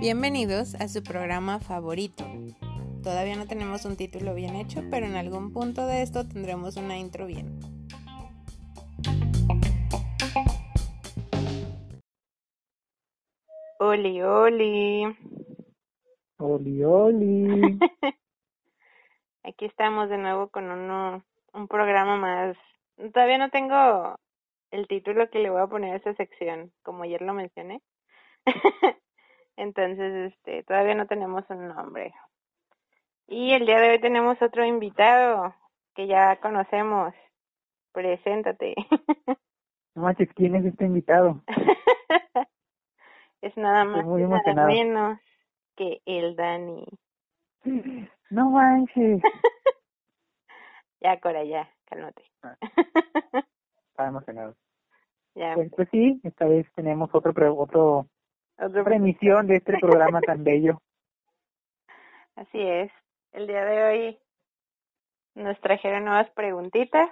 Bienvenidos a su programa favorito. Todavía no tenemos un título bien hecho, pero en algún punto de esto tendremos una intro bien. Oli, oli. Oli, oli. Aquí estamos de nuevo con uno, un programa más. Todavía no tengo el título que le voy a poner a esta sección, como ayer lo mencioné. Entonces, este, todavía no tenemos un nombre. Y el día de hoy tenemos otro invitado que ya conocemos. Preséntate. No manches, ¿quién es este invitado? es nada más y nada menos que el Dani. No manches. ya, Cora, ya, cálmate. Estaba emocionado. ya, Pues, pues sí, esta vez tenemos otro, pre- otro, otro otra emisión de este programa tan bello. Así es. El día de hoy nos trajeron nuevas preguntitas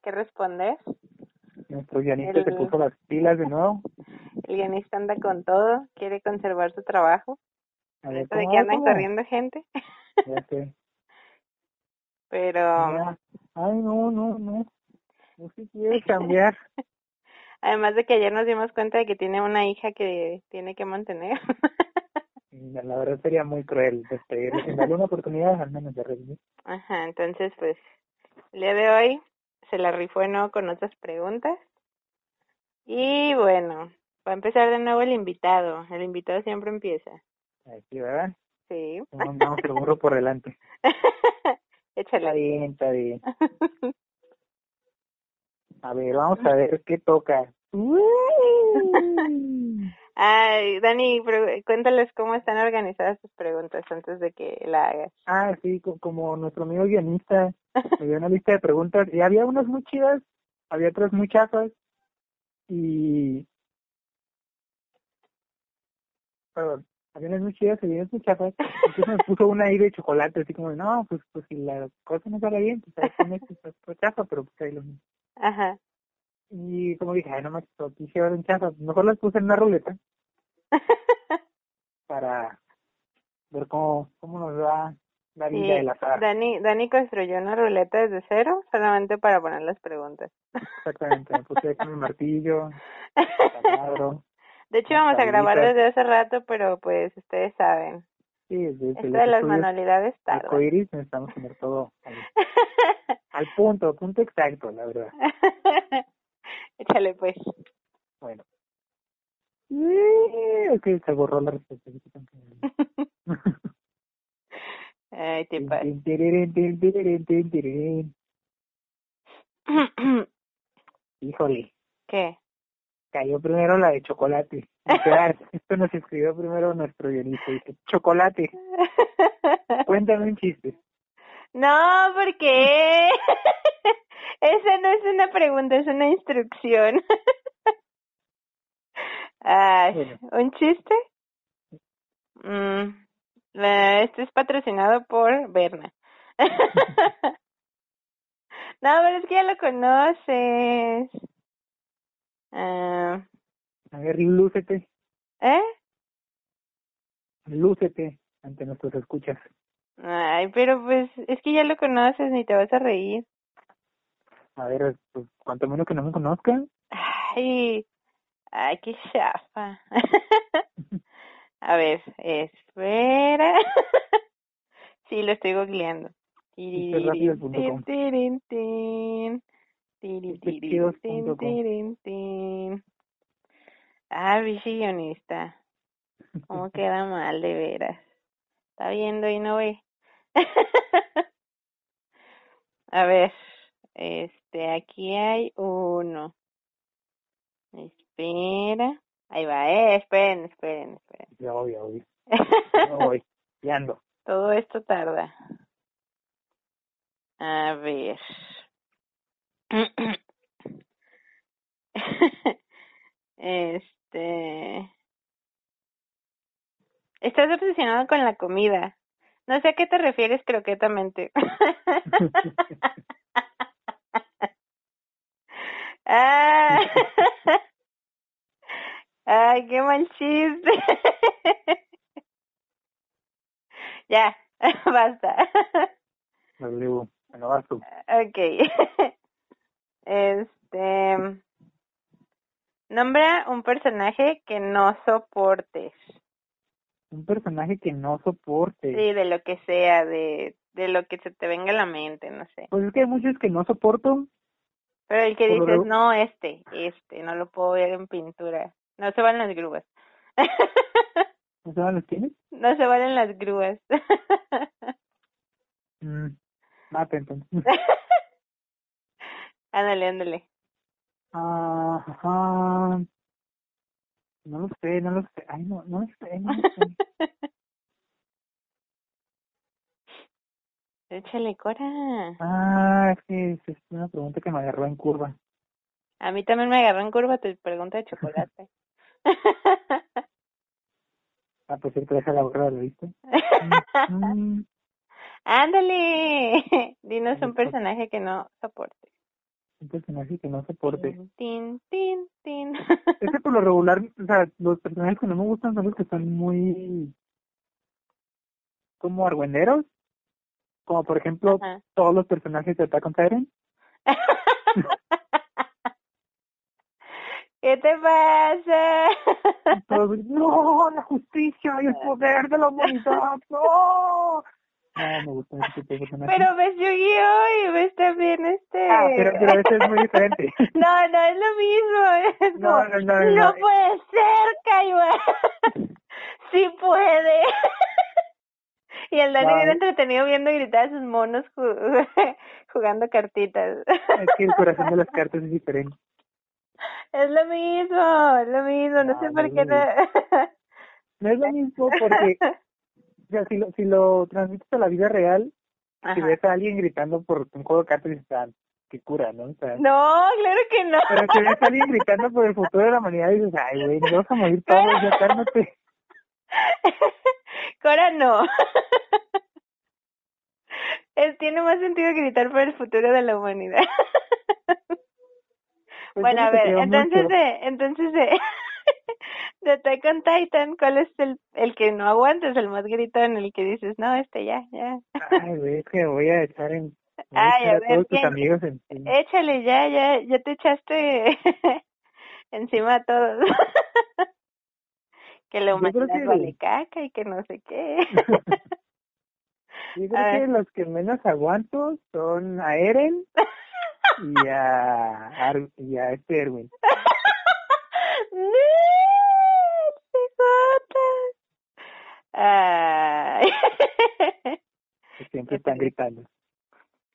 que responder. Nuestro guionista se puso las pilas de nuevo. El guionista anda con todo, quiere conservar su trabajo. A ver, Esto de ¿cómo que andan corriendo gente. Ya sé. Pero Ya. Ay, no, no, no. No se quiere cambiar. además de que ayer nos dimos cuenta de que tiene una hija que tiene que mantener. La verdad sería muy cruel sin darle una oportunidad al menos de revivir. Ajá, entonces pues el día de hoy se la rifó de nuevo con otras preguntas. Y bueno, va a empezar de nuevo el invitado. El invitado siempre empieza. Aquí, ¿verdad? Sí. Vamos, vamos el burro por delante. Está Échale. bien, está bien. A ver, vamos a ver qué toca. Ay, Dani, pre- cuéntales cómo están organizadas tus preguntas antes de que la hagas. Ah, sí, co- como nuestro amigo guionista me dio una lista de preguntas y había unas muy chidas, había otras muy chafas y... Perdón, había unas muy chidas y había unas muy chafas. Entonces me puso una ahí de chocolate, así como, no, pues, pues si la cosa no sale bien, pues ahí pues, pues chafa, pero pues ahí lo mismo. Ajá. Y como dije, ay, no me quise ver en chafa, mejor las puse en una ruleta para ver cómo, cómo nos va la vida del azar. Dani, Dani construyó una ruleta desde cero solamente para poner las preguntas. Exactamente, me puse con el martillo, taladro. De hecho, vamos a grabar desde hace rato, pero pues ustedes saben, Sí, desde esto de las manualidades tarda. necesitamos tener todo al, al punto, punto exacto, la verdad. Échale pues. Bueno. Eh, Ok, se borró la respuesta. Ay, te pasa. Híjole, ¿Qué? Cayó primero la de chocolate. Esto nos escribió primero nuestro guionista. Dice, chocolate, cuéntame un chiste. No, ¿por qué? Esa no es una pregunta, es una instrucción. Ay, Bueno. ¿Un chiste? Mm, eh, este es patrocinado por Berna. no, pero es que ya lo conoces. Ah, A ver, lúcete, ¿Eh? lúcete ante nuestros escuchas. Ay, pero pues es que ya lo conoces, ni te vas a reír. A ver, pues, cuanto menos que no me conozcan. Ay, ay, qué chafa. A ver, espera. Sí, lo estoy googleando. Tirin, tirin. Ah, bicho guionista. ¿Cómo queda mal, de veras? Está viendo y no ve. A ver, este, aquí hay uno. Espera. Ahí va, eh, esperen, esperen, esperen. Ya voy, ya voy. Ya voy, ya ando. Todo esto tarda. A ver. Este. Estás obsesionado con la comida. No sé a qué te refieres croquetamente. ah, Ay, qué mal chiste. ya, basta. Bueno, vas tú. Ok. Este. Nombra un personaje que no soportes. Un personaje que no soporte. Sí, de lo que sea, de, de lo que se te venga a la mente, no sé. Pues es que hay muchos que no soporto. Pero el que Por dices, no, este, este, no lo puedo ver en pintura. No se valen las grúas. ¿No sabes los tienes? no se valen las grúas. Mm, mate entonces. ándale, ándale. Ajá. No lo sé, no lo sé. Ay, no, no lo sé, no lo sé. Échale cora. Ah, es que es una pregunta que me agarró en curva. A mí también me agarró en curva tu pregunta de chocolate. Ah, pues sí, te deja la borrada, ¿lo viste? Mm, mm, Ándale. Dinos un Listo. personaje que no soporte. Un personaje que no soporte. Tin, tin, tin. Es que por lo regular, o sea, los personajes que no me gustan son los que son muy como argüenderos. Como por ejemplo, Ajá. todos los personajes de Attack on Titan. ¿Qué te pasa? No, la justicia y el poder de la humanidad, no. No, me gustan ese tipo de personajes. Pero ves Yu-Gi-Oh! y ves también este... Ah, pero, pero ese es muy diferente. No, no es lo mismo. Es No, como, no, no, no, no. puede ser, Kaiba. sí puede. y el Dani bien entretenido viendo gritar a sus monos ju- jugando cartitas. Es que el corazón de las cartas es diferente. es lo mismo, es lo mismo. No, No, sé por qué no... No es lo mismo porque, sea, si lo, si lo transmites a la vida real, si Ajá. ves a alguien gritando por un juego de cartas, dices, ah, qué cura, ¿no? O sea, No, claro que no. Pero si ves a alguien gritando por el futuro de la humanidad, dices, ay, güey, vamos a morir todos, ya cálmate. Cora no. Es, tiene más sentido gritar por el futuro de la humanidad. Pues bueno, a ver, entonces de, entonces de, de Attack on Titan, ¿cuál es el, el que no aguantas, el más gritón, el que dices, no, este ya, ya. Ay, güey, es que voy a echar en... Ay, a a ver, todos tus ¿quién? amigos en... en- Échale, ya, ya, ya te echaste encima a todos. que la humanidad que- vale caca y que no sé qué. Yo creo que los que menos aguanto son a Eren y a, Ar- y a este Erwin. ¡No! ¡Cijotas! Ay. Siempre están gritando.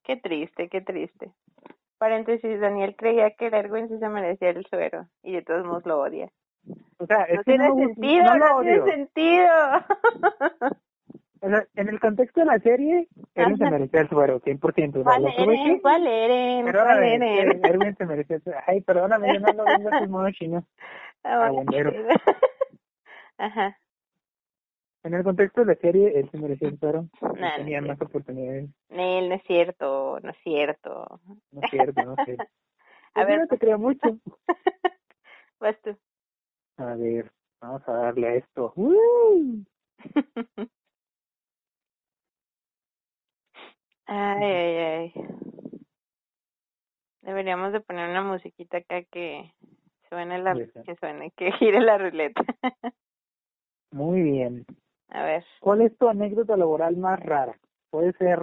Qué triste, qué triste. Paréntesis, Daniel creía que el Erwin sí se merecía el suero y de todos modos lo odia. O sea, No tiene no, sentido, no no, tiene sentido. En el contexto de la serie, Eren se Ajá. merecía el suero, 100%. O sea, ¿Cuál Eren? ¿Cuál Eren? ¿Cuál Eren? Erwin se merecía el suero. Ay, perdóname, yo no lo vengo a modo chino. Ah, bueno. Ajá. En el contexto de la serie, él se merecía el Él no tenía es más oportunidades. Nel, no es cierto, no es cierto. No es cierto, no sé. A Yo ver. no te creo mucho. Vas tú. A ver, vamos a darle a esto. ¡Uh! Ay, ay, ay. Deberíamos de poner una musiquita acá que suene la, que suene, que gire la ruleta. Muy bien. A ver. ¿Cuál es tu anécdota laboral más rara? Puede ser,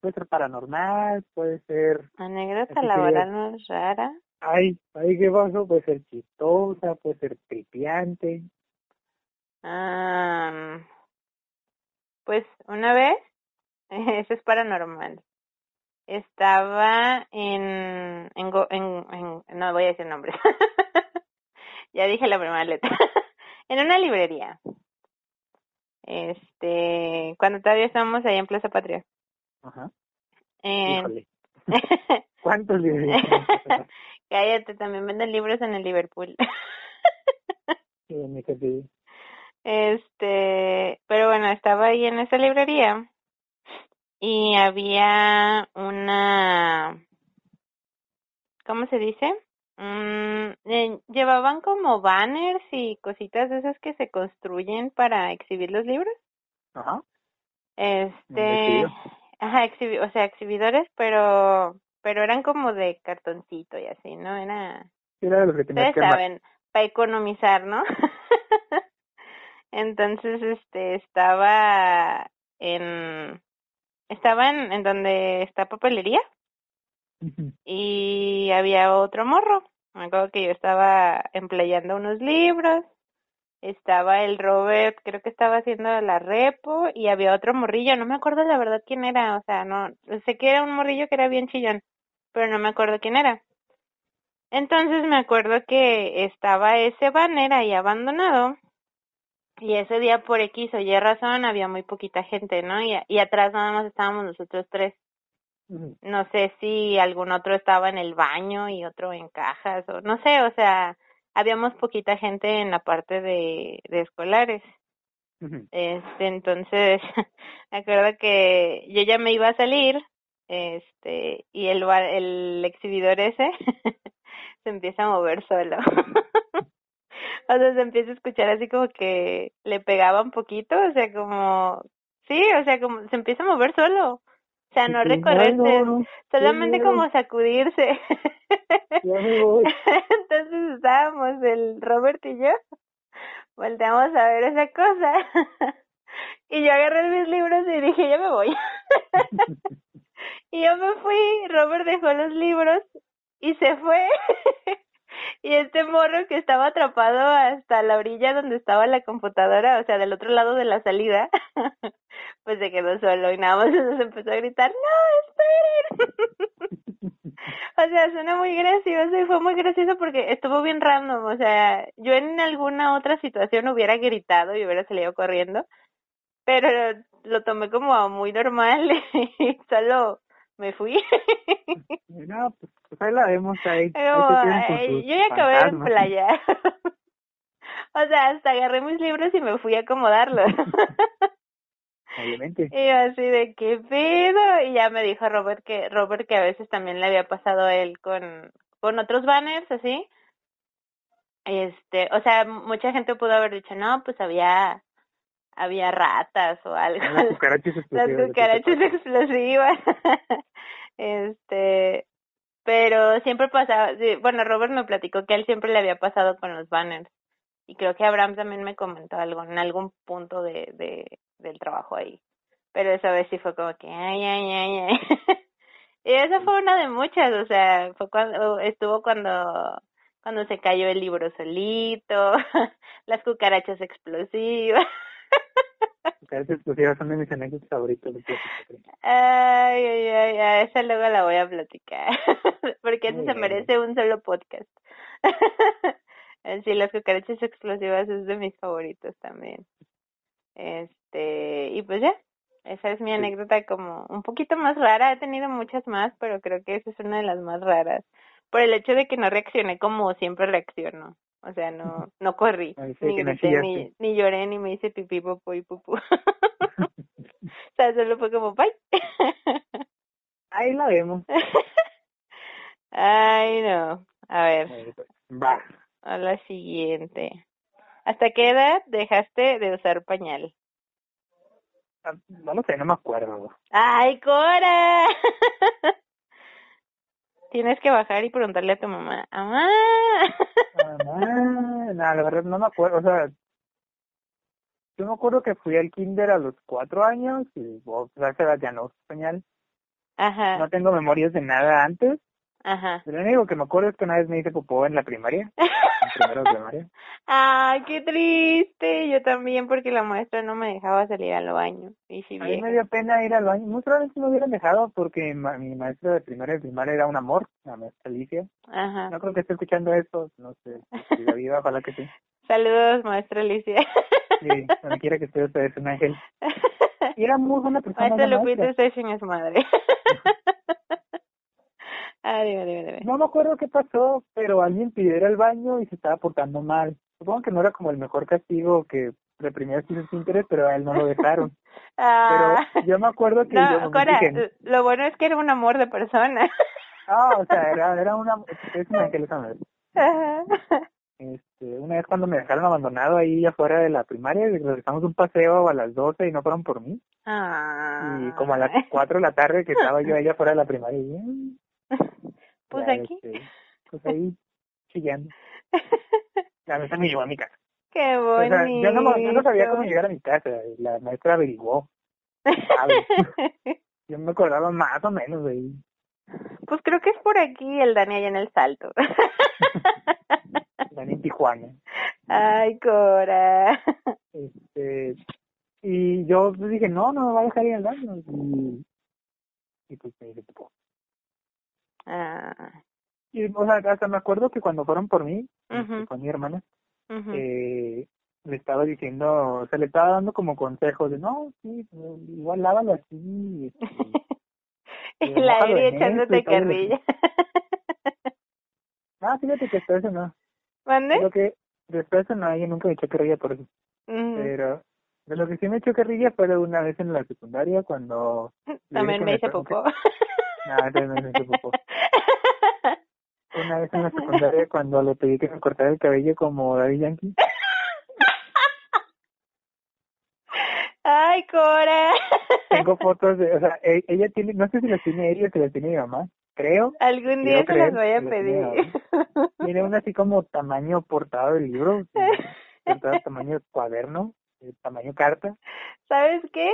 puede ser paranormal, puede ser, Anécdota laboral más rara. ay, ay, ¿qué pasó? Puede ser chistosa, puede ser tripiante. Ah, pues una vez, eso es paranormal. Estaba en, en, en, en- no voy a decir nombres. ya dije la primera letra. en una librería. Este, cuando todavía estábamos ahí en Plaza Patria. Ajá. Híjole. ¿Cuántos libros? Cállate, también venden libros en el Liverpool. Sí. Este, pero bueno, estaba ahí en esa librería y había una, ¿cómo se dice? Mm, eh, llevaban como banners y cositas de esas que se construyen para exhibir los libros. Ajá. Este, ajá, exhibi o sea, exhibidores, pero pero eran como de cartoncito y así, ¿no? Era Era los que ustedes que saben, para economizar, ¿no? Entonces, este, estaba en, estaba en, en donde está papelería Y había otro morro. Me acuerdo que yo estaba empleando unos libros, estaba el Robert, creo que estaba haciendo la repo y había otro morrillo, no me acuerdo la verdad quién era, o sea, no, sé que era un morrillo que era bien chillón, pero no me acuerdo quién era. Entonces me acuerdo que estaba ese banner ahí abandonado y ese día por X o Y razón había muy poquita gente, ¿no? Y atrás nada más estábamos nosotros tres. No sé si algún otro estaba en el baño y otro en cajas o no sé, o sea, habíamos poquita gente en la parte de, de escolares. Este, entonces, me acuerdo que yo ya me iba a salir, este, y el el exhibidor ese se empieza a mover solo. o sea, se empieza a escuchar así como que le pegaba un poquito, o sea, como, sí, o sea, como se empieza a mover solo. O sea, no Sí, recorrerse, ay, no, no, solamente como sacudirse. Entonces estábamos el Robert y yo, volteamos a ver esa cosa. y yo agarré mis libros y dije, ya me voy. y yo me fui, Robert dejó los libros y se fue. Y este morro que estaba atrapado hasta la orilla donde estaba la computadora, o sea, del otro lado de la salida, pues se quedó solo y nada más empezó a gritar, no, esperen. o sea, suena muy gracioso y fue muy gracioso porque estuvo bien random, o sea, yo en alguna otra situación hubiera gritado y hubiera salido corriendo, pero lo tomé como muy normal y solo me fui. No, pues, pues ahí la vemos ahí. Pero, ahí yo ya acabé en fantasmas. playa. o sea, hasta agarré mis libros y me fui a acomodarlos. Obviamente. y yo así de qué pedo. Y ya me dijo Robert que Robert que a veces también le había pasado a él con, con otros banners así. Este, o sea, mucha gente pudo haber dicho, no, pues había había ratas o algo. Las cucarachas Las explosivas. cucarachas explosivas. este, pero siempre pasaba, bueno, Robert me platicó que a él siempre le había pasado con los banners. Y creo que Abraham también me comentó algo en algún punto de, de del trabajo ahí. Pero esa vez sí fue como que, ay, ay, ay, ay. y esa fue una de muchas, o sea, fue cuando, estuvo cuando, cuando se cayó el libro solito, las cucarachas explosivas. Cucarachas explosivas son de mis anécdotas favoritas. Ay, ay, ay, ay, esa luego la voy a platicar, porque eso se merece un solo podcast. sí, las cucarachas explosivas es de mis favoritos también. Este, y pues ya, esa es mi anécdota como un poquito más rara, he tenido muchas más, pero creo que esa es una de las más raras, por el hecho de que no reaccioné como siempre reacciono. O sea, no, no corrí, Ay, sí, ni grité, ni, ni lloré, ni me hice pipí, popó y pupú. o sea, solo fue como, bye. Ahí la vemos. Ay, no. A ver, Va. a la siguiente. ¿Hasta qué edad dejaste de usar pañal? Ah, No lo sé, no me acuerdo. ¡Ay, Cora! Tienes que bajar y preguntarle a tu mamá. ¡Mamá! Ah, no, la verdad no me acuerdo. O sea, yo me acuerdo que fui al kinder a los cuatro años y oh, esa edad ya no uso pañal. Ajá, No tengo memorias de nada antes. ajá. Lo único que me acuerdo es que una vez me hice popó en la primaria. Primero de primaria. ¡Ay, qué triste! Yo también, porque la maestra no me dejaba salir al baño. Y si A mí me dio pena ir al baño. Muy probablemente me hubieran dejado porque ma- mi maestra de primaria primaria era un amor, la maestra Alicia. Ajá. No creo que esté escuchando esto, no sé, si siga viva, ojalá que sí. Saludos, maestra Alicia. Sí, donde quiera que esté, usted es un ángel. Y era muy buena persona. Maestra Lupita. Station es madre. Ah, dime, dime, dime. No me acuerdo qué pasó, pero alguien pidió ir al baño y se estaba portando mal. Supongo que no era como el mejor castigo que reprimía sus interés, pero a él no lo dejaron. Ah. Pero yo me acuerdo que yo No, me Cora, dije, lo bueno es que era un amor de persona. Ah, o sea, era, era una, es una que. Este, una vez cuando me dejaron abandonado ahí afuera de la primaria, regresamos un paseo a las 12 y no fueron por mí. Ah. Y como a las 4 de la tarde que estaba yo ahí afuera de la primaria, y, Pues aquí. pues ahí chillando. La neta me llevó a mi casa. Qué O bonito. sea, yo no, yo no sabía cómo llegar a mi casa, la maestra averiguó. Yo me acordaba más o menos de ahí. Pues creo que es por aquí el Dani allá en el salto. En Tijuana. Ay, Cora. Este, y yo dije, no, no me va a dejar ir al baño. Y, y pues me dice, "Pues". Ah. Y, o sea, hasta me acuerdo que cuando fueron por mí, este, con mi hermana, eh, le estaba diciendo, o sea, le estaba dando como consejos de, no, sí, igual lávalo así. este, y la Eri echándote carrilla. Ah, fíjate que eso no. ¿Mande? Creo que después no, ella nunca me echó carrilla por eso. Pero de lo que sí me echó carrilla fue una vez en la secundaria cuando... También me hice popó. No, me hice popó. Una vez en la secundaria cuando le pedí que me cortara el cabello como Daddy Yankee. Ay, Cora. Tengo fotos de, o sea, e- ella tiene, no sé si las tiene ella o si las tiene mi mamá, creo. Algún día se las voy a pedir. Tiene una así como tamaño portada del libro, portada tamaño cuaderno, tamaño carta. ¿Sabes qué?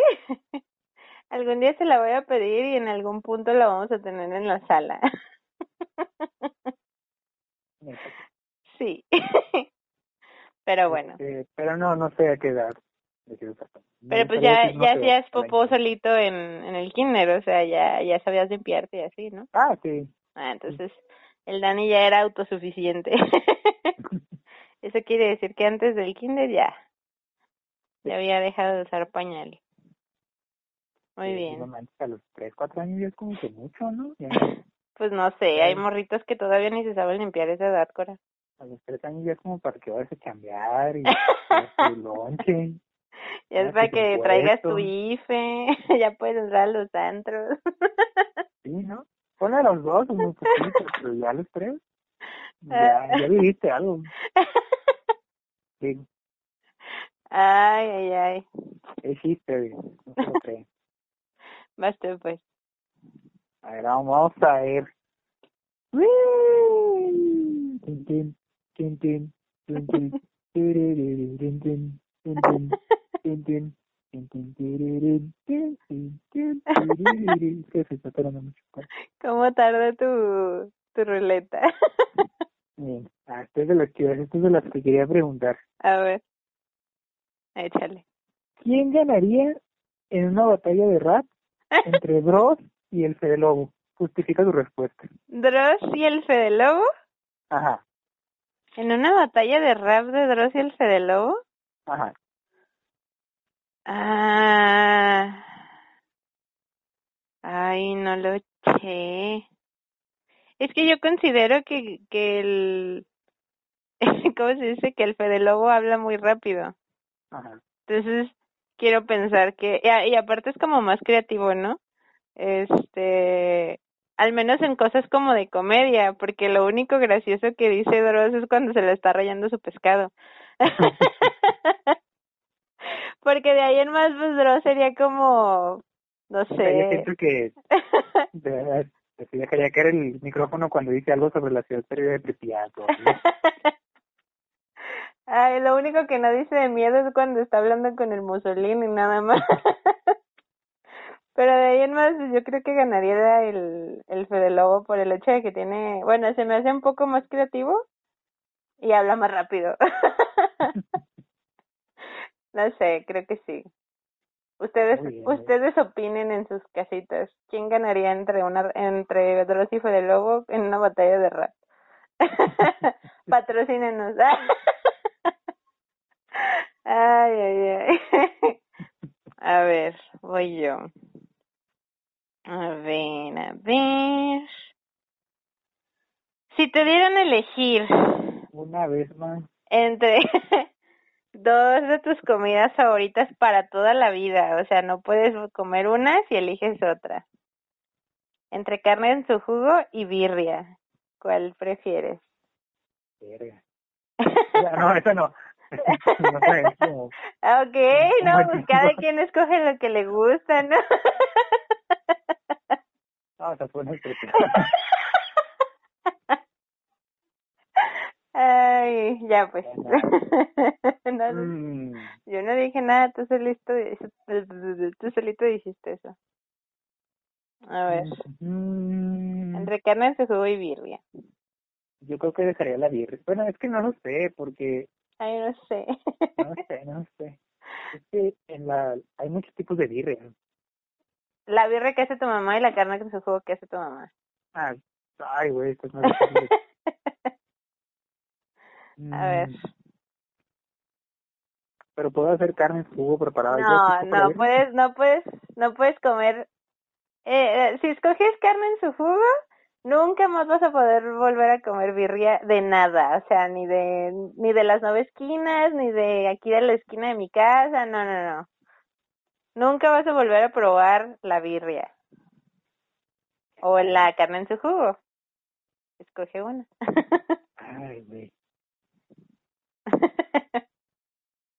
Algún día se la voy a pedir y en algún punto la vamos a tener en la sala. Sí. Pero bueno. Este, pero no, no sé a qué edad. Pero pues ya, no ya hacías popó solito en, en el kinder, o sea, ya, ya sabías limpiarte y así, ¿no? Ah, sí. Ah, entonces el Dani ya era autosuficiente. Eso quiere decir que antes del kinder ya, ya había dejado de usar pañal. Muy Sí, bien. manches, a los 3, 4 años ya es como que mucho, ¿no? Ya Pues no sé, hay morritos que todavía ni se saben limpiar esa edad, Cora. a los 3 años ya es como para que vayas a chambear y tu lonche. Ya es para que traigas tu. IFE, ya puedes entrar a los antros. Sí, ¿no? Ponle a los dos, muy poquito, pero ya a los tres. Ah. Ya, ya viviste algo. Sí, Ay, ay, ay. es history, no creen. Basta, pues. Ahora vamos a ir. ¿Cómo tarda tu, tu ruleta? Bien, de las que, esto es de las que quería preguntar. A ver, échale. ¿Quién ganaría en una batalla de rap entre Bros y el Fede Lobo? Justifica tu respuesta. Dross y el Fede Lobo. Ajá, En una batalla de rap de Dross y el Fede Lobo. ajá. Ah. Ay, no lo sé. Es que yo considero que, que el... ¿Cómo se dice? Que el Fede Lobo habla muy rápido. Ajá. Entonces, quiero pensar que... Y, y aparte es como más creativo, ¿no? Este... Al menos en cosas como de comedia, porque lo único gracioso que dice Dross es cuando se le está rayando su pescado. porque de ahí en más, pues Dross sería como... No O sea, yo sé... siento que de verdad dejaría caer el micrófono cuando dice algo sobre la ciudad perdida de Pripyat. o algo. Ay, lo único que no dice de miedo es cuando está hablando con el Mussolini, nada más. Pero de ahí en más, yo creo que ganaría el, el Fede Lobo por el hecho de que tiene, bueno, se me hace un poco más creativo y habla más rápido. no sé, creo que sí. Ustedes, ustedes opinen en sus casitas. ¿Quién ganaría entre una, entre Dross y Fede Lobo en una batalla de rap? Patrocínenos. Ay, ay, ay. A ver, voy yo. A ver, a ver. Si te dieran a elegir Una vez más. entre dos de tus comidas favoritas para toda la vida, o sea, no puedes comer una si eliges otra. Entre carne en su jugo y birria. ¿Cuál prefieres? Verga. No, esa no. Ok, no, pues cada quien escoge lo que le gusta, ¿no? No, esa fue una. Ay, ya pues. No, Mm, yo no dije nada, tú solito, tú solito dijiste eso. A ver, mm, entre carne en su jugo y birria. yo creo que dejaría la birria. Bueno, es que no lo sé, porque Ay, no sé. no sé, no sé. Es que en la hay muchos tipos de birria. La birria que hace tu mamá y la carne en su jugo que hace tu mamá. Ah, ay, güey, esto es más difícil. A ver. Mm, Pero puedo hacer carne en jugo preparada. No, no puedes, no puedes, no puedes comer. Eh, eh, si escoges carne en su jugo, nunca más vas a poder volver a comer birria de nada, o sea, ni de ni de las nueve esquinas, ni de aquí de la esquina de mi casa, no, no, no. Nunca vas a volver a probar la birria o la carne en su jugo. Escoge una. Ay, güey.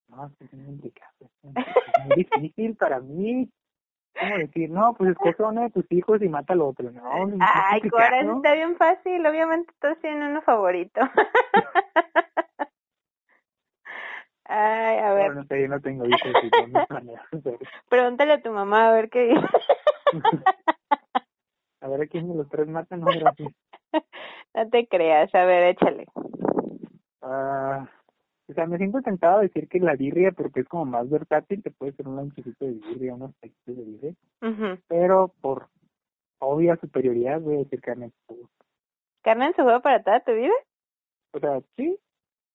No, es muy complicado. Es muy difícil para mí. ¿Cómo decir? No, pues escoge uno de tus hijos y mata al otro. No, Ay, Cora, eso complicado. está bien fácil. Obviamente todos tienen uno favorito. Ay, a ver, No, no sé, yo no tengo hijos no pregúntale a tu mamá a ver qué dice. A ver a quién de los tres mata, no, gracias. No te creas, a ver, échale. Ah, o sea, me siento tentado a decir que la birria porque es como más versátil, te puede ser un lonchecito de birria, unos taquitos de birria, pero por obvia superioridad voy a decir carne en jugo. ¿Carne en su juego para toda tu vida? O sea, sí,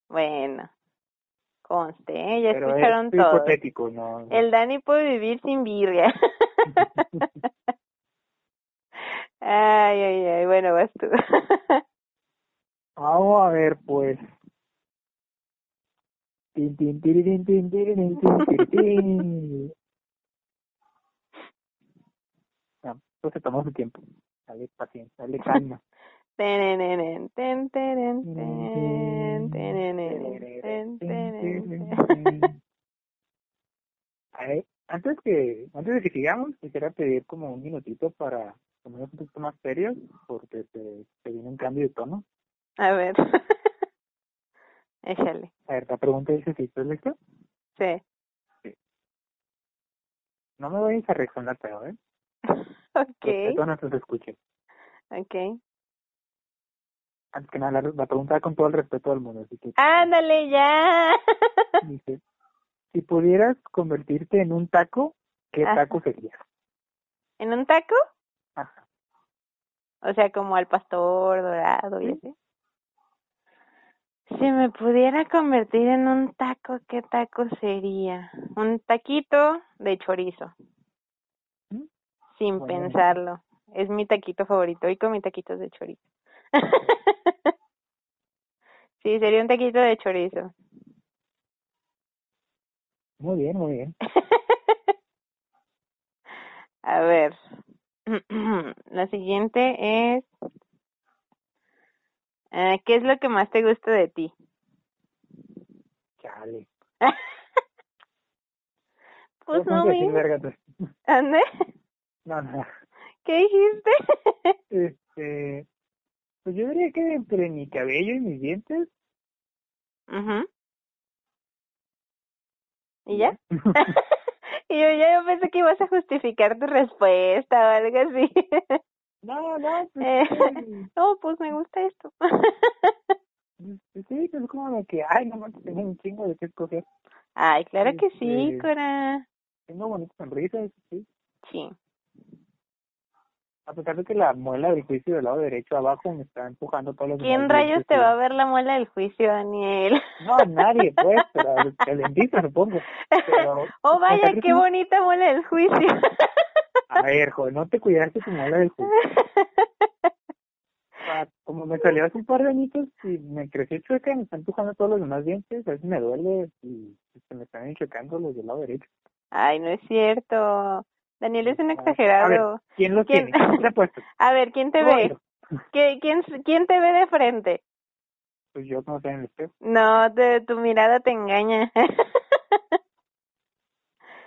Bueno, conste, ¿eh? ya pero escucharon es todo. hipotético, ¿no? El Dani puede vivir sin birria. ay, ay, ay, bueno, vas tú. Vamos a ver, pues. Tin, tin, se tomó su tiempo. Dale paciencia, dale calma. A ver, antes que antes de que sigamos, quisiera pedir como un minutito para ponernos un poquito más serios, porque se, se viene un cambio de tono. A ver. Échale. A ver, la pregunta dice si estás listo. Sí. No me vayas a reaccionar feo, ¿eh? Ok. Respeto a nuestros escuches. Ok. Antes que nada, la, la pregunta con todo el respeto del mundo, así que Ándale ya. dice, si pudieras convertirte en un taco, ¿qué Ajá. taco serías? ¿En un taco? Ajá. O sea, como al pastor dorado y Sí. así. Si me pudiera convertir en un taco, ¿qué taco sería? Un taquito de chorizo, ¿Mm? sin Bueno. pensarlo. Es mi taquito favorito. Hoy comí taquitos de chorizo. sí, sería un taquito de chorizo. Muy bien, muy bien. A ver. La siguiente es... eh, ¿Qué es lo que más te gusta de ti? Chale. Pues No verga, tú. ¿Ande? No, no. ¿Qué dijiste? Este, pues yo diría que entre mi cabello y mis dientes. Ujú. ¿Y ya? y yo ya yo pensé que ibas a justificar tu respuesta o algo así. No, no, pues, Eh, sí, no, pues me gusta esto. pues sí, pues como de que, ay, no manches, tengo un chingo de qué escoger. Ay, claro que sí, Este- Cora. Tengo bonitas sonrisas, sí. Sí. A pesar de que la muela del juicio del lado derecho abajo me está empujando todos los ¿Quién rayos te va a ver la muela del juicio, Daniel? No, nadie, pues, pero el, dentista, supongo. Pero, oh, vaya, qué que- bonita muela del juicio. A ver, joder, no te cuidaste tu muela del juicio. Ah, Como me salió hace un par de añitos y me creció chueca, me está empujando todos los demás dientes, a veces me duele y se me están chocando los del lado derecho. Ay, no es cierto. Daniel es un A ver, exagerado. ¿quién ¿Quién? tiene? A ver, ¿quién te ve? ¿Qué- quién, ¿Quién te ve de frente? Pues yo no sé en el espejo. No, te, tu mirada te engaña.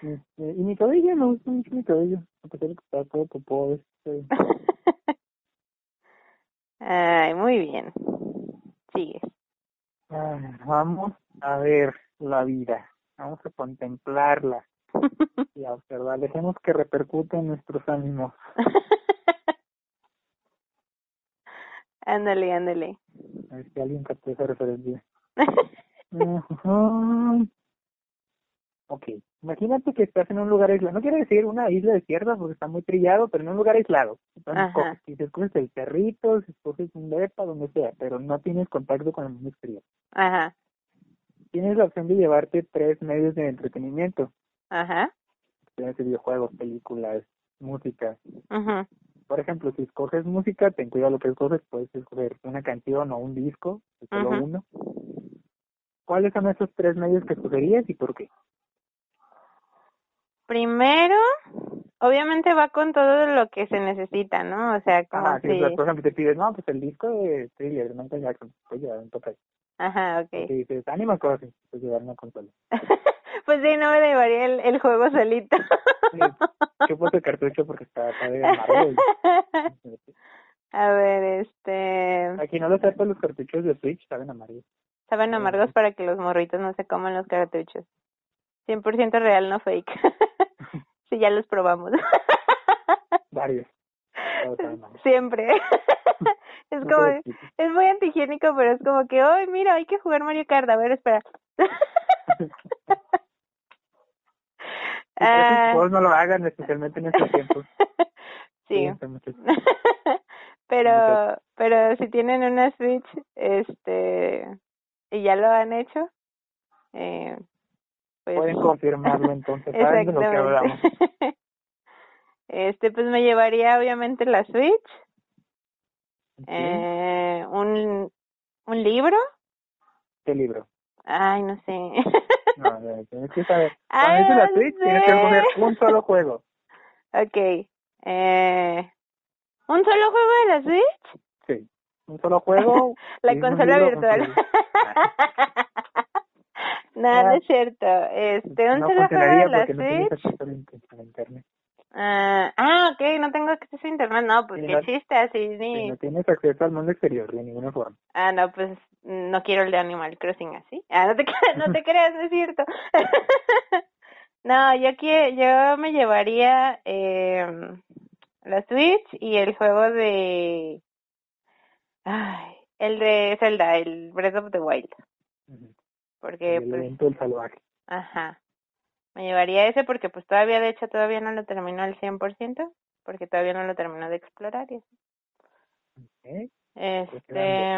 Este, y mi cabello, me gusta mucho mi cabello. A pesar de que está todo popó. Este, Ay, muy bien. Sigue. ah, vamos a ver la vida. Vamos a contemplarla y a observar. Dejemos que repercute en nuestros ánimos. ándale, ándale. A ver si alguien captó esa referencia. Ujú. Ok, imagínate que estás en un lugar aislado. No quiero decir una isla desierta porque está muy trillado, pero en un lugar aislado. Entonces, Ajá. si te escoges el cerrito, si escoges un depa, donde sea, pero no tienes contacto con el mundo exterior. Ajá, Tienes la opción de llevarte tres medios de entretenimiento. ajá. Tienes videojuegos, películas, música. ujú. Por ejemplo, si escoges música, ten cuidado lo que escoges. Puedes escoger una canción o un disco, solo uno. ¿Cuáles son esos tres medios que escogerías y por qué? Primero, obviamente va con todo lo que se necesita, ¿no? O sea, como Ah, si si... por ejemplo te pides, no, pues el disco de Thriller de Michael Jackson, puedes llevar un toque. Ajá, ok. dices Animal Crossing, puedes llevar una consola. pues sí, no me llevaría el, el juego solito. Sí, Chupo el cartucho porque está, está de amargo. A ver, este... Aquí no lo sepa, los cartuchos de Switch saben amarillos. Saben amargos para que los morritos no se coman los cartuchos. 100% real, no fake. sí, ya los probamos. Varios. Siempre. es como, es muy antihigiénico, pero es como que, ay, mira, hay que jugar Mario Kart. A ver, espera. Ah, no lo hagan, especialmente en estos tiempos. sí. Pero, pero si tienen una Switch, este, y ya lo han hecho, eh, pues. Pueden confirmarlo entonces, saben de lo que hablamos. Este, pues me llevaría obviamente la Switch, eh, un, un libro, ¿Qué libro? ay, no sé. No, tienes que saber. Ah, la no Switch, tienes que escoger un solo juego. okay, eh, ¿un solo juego de la Switch? Sí. Un solo juego. La consola virtual. Libro. no, no es cierto. Este, un no funcionaría de la no Switch. al internet. Ah, ah, ok, no tengo acceso a internet. No, pues que no- existe así, ni. no tienes acceso al mundo exterior de ninguna forma. Ah, no, pues no quiero el de Animal Crossing así. Ah, no te, no te creas, no es cierto. no, yo aquí, yo me llevaría eh, la Switch y el juego de. Ay, el de Zelda, el Breath of the Wild. Ujú. Porque, el pues, evento del salvaje. ajá. Me llevaría ese porque, pues, todavía, de hecho, todavía no lo terminó al 100%, porque todavía no lo terminó de explorar y así. ¿Eh? Este,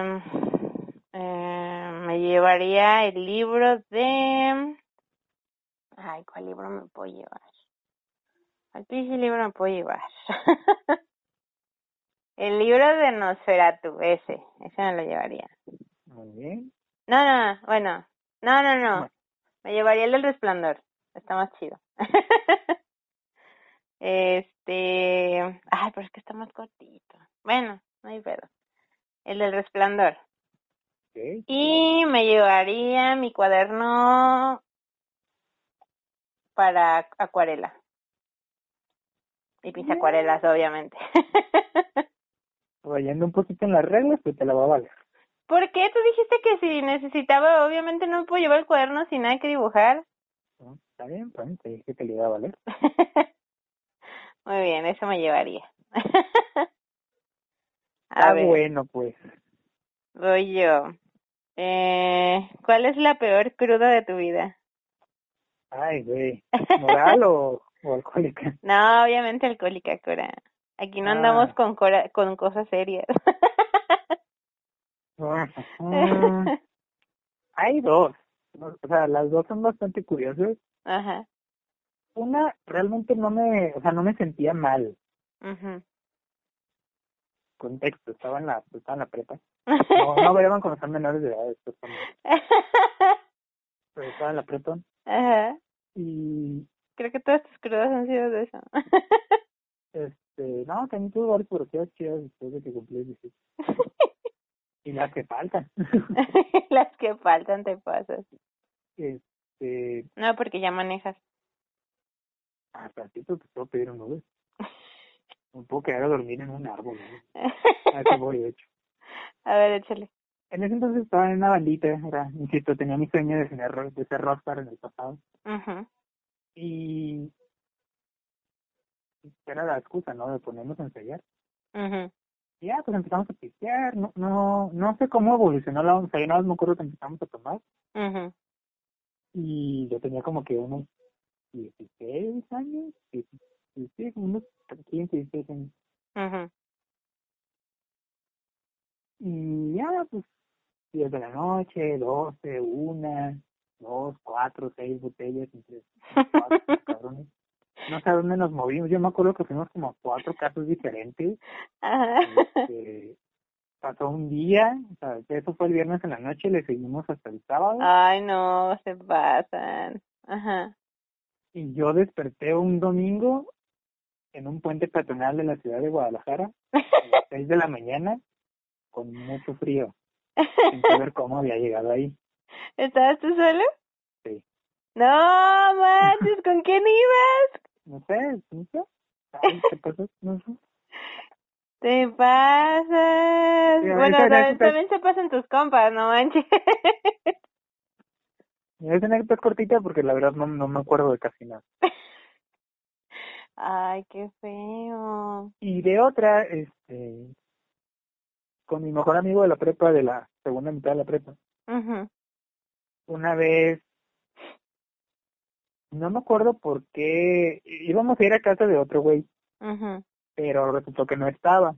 eh, me llevaría el libro de... Ay, ¿cuál libro me puedo llevar? ¿Al pinche libro me puedo llevar? el libro de Nosferatu, ese, ese me lo llevaría. Muy bien. No, no, bueno, no, no, no, me llevaría el del Resplandor, está más chido. este, ay, pero es que está más cortito. Bueno, no hay pedo. El del Resplandor. Y me llevaría mi cuaderno para acuarela. Y mis acuarelas, obviamente. Rayando un poquito en las reglas, pues te la va a valer. ¿Por qué? Tú dijiste que si necesitaba, obviamente no me puedo llevar el cuaderno sin nada que dibujar. ¿no? Está bien, pues te dije que le iba a valer. Muy bien, eso me llevaría. Ah, A ver, bueno, pues. voy yo. Eh, ¿Cuál es la peor cruda de tu vida? Ay, güey. ¿Moral o, o alcohólica? No, obviamente alcohólica, Cora. Aquí no Ah. andamos con cora, con cosas serias. Hay dos. O sea, las dos son bastante curiosas. Ajá. Una, realmente no me, o sea, no me sentía mal. ujú. Contexto, estaba en la, estaba en la prepa. No, no vean cuando son menores de edad, estos pero estaba en la prepa. Ajá. Y Creo que todas tus crudas han sido de eso. Este, no, también tuve varias borracheras chidas después de que cumplí 18. y las que faltan. Las que faltan te pasas. este, No, porque ya manejas. ah, ratito te puedo pedir un Uber. Me puedo quedar a dormir en un árbol, ¿no? A eso voy, de hecho. A ver, échale. En ese entonces estaba en una bandita, era, insisto, tenía mi sueño de ser, ro- de ser rockstar en el pasado. Ujú. Y era la excusa, ¿no? De ponernos a ensayar. Y ya, pues empezamos a pistear, no, no, no sé cómo evolucionó la once, yo nada más me acuerdo que empezamos a tomar Ujú. y yo tenía como que unos 16 años, sí, sí, sí, como unos 15, 16 años. Ujú. Y ya, pues, 10 de la noche, 12, una, dos, cuatro, seis botellas entre cuatro cabrones. No sé a dónde nos movimos, yo me acuerdo que fuimos como cuatro casas diferentes. Ajá. Este, pasó un día, o sea, eso fue el viernes en la noche, le seguimos hasta el sábado. Ay, no, se pasan. Ajá. Y yo desperté un domingo en un puente peatonal de la ciudad de Guadalajara a las seis de la mañana con mucho frío, sin saber cómo había llegado ahí. ¿Estabas tú solo? Sí. No, manches, ¿con quién ibas? No sé, no sé. Ay, ¿Qué pasó? No sé. Te pasas. Sí, bueno, también, se pasan tus compas, no manches. Es anécdota cortita porque la verdad no, no me acuerdo de casi nada. Ay, qué feo. Y de otra, este, con mi mejor amigo de la prepa, de la segunda mitad de la prepa, Ujú. una vez, no me acuerdo por qué, íbamos a ir a casa de otro güey, pero resultó que no estaba.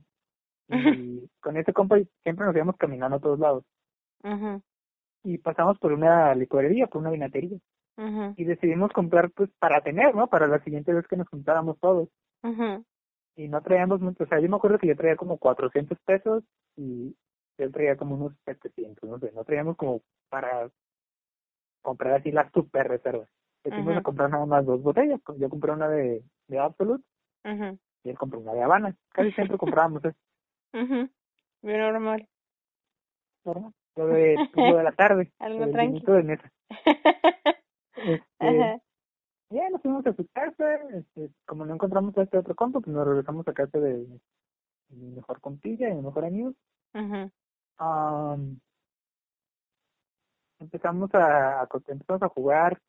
Y con ese compa siempre nos íbamos caminando a todos lados. Y pasamos por una licorería, por una vinatería. Y decidimos comprar, pues, para tener, ¿no? Para la siguiente vez que nos juntáramos todos. Y no traíamos mucho, o sea, yo me acuerdo que yo traía como 400 pesos y él traía como unos 700, no sé, no traíamos como para comprar así las super reservas. Ujú. a comprar nada más dos botellas. Yo compré una de, de Absolute y él compró una de Habana. Casi siempre comprábamos eso. Bien normal. ¿verdad? Lo de, lo de la tarde. Algo lo del tranqui. vinito de mesa. Este, Ajá. ya nos fuimos a su casa, este, como no encontramos a este otro compa, pues nos regresamos a casa de, de mi mejor compilla y mi mejor amigo. Ujú. Am, empezamos a, a empezamos a jugar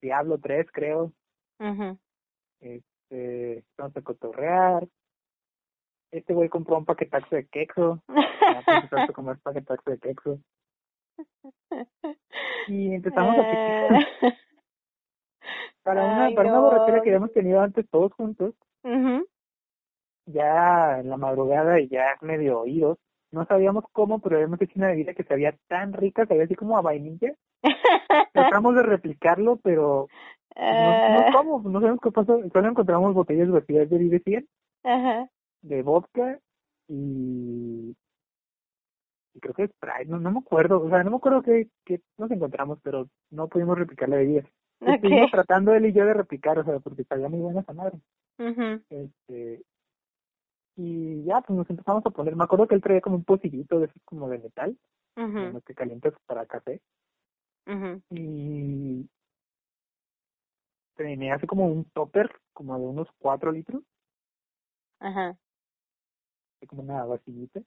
Diablo 3 creo. Ujú. este empezamos a cotorrear. Este güey compró un paquetazo de pues, empezamos a comer paquetazo de quexo y empezamos a Eh, para una ay, para una borrachera que habíamos tenido antes todos juntos. Ujú. ya en la madrugada y ya medio oídos. No sabíamos cómo pero habíamos hecho una bebida que sabía tan rica sabía así como a vainilla tratamos de replicarlo pero no, no Ah, cómo, no sabemos qué pasó. Solo encontramos botellas vacías de Vive 100, Ajá. de vodka y, y creo que Sprite, no, no me acuerdo, o sea, no me acuerdo qué, qué nos encontramos, pero no pudimos replicar la bebida. Estuvimos Okay. tratando él y yo de replicar, o sea, porque sabía muy buena esa madre. Este, y ya, pues nos empezamos a poner, me acuerdo que él traía como un pocillito de esos como de metal, en los que calientas para café, Y tenía así como un topper, como de unos cuatro litros, Ajá. como una vasillita.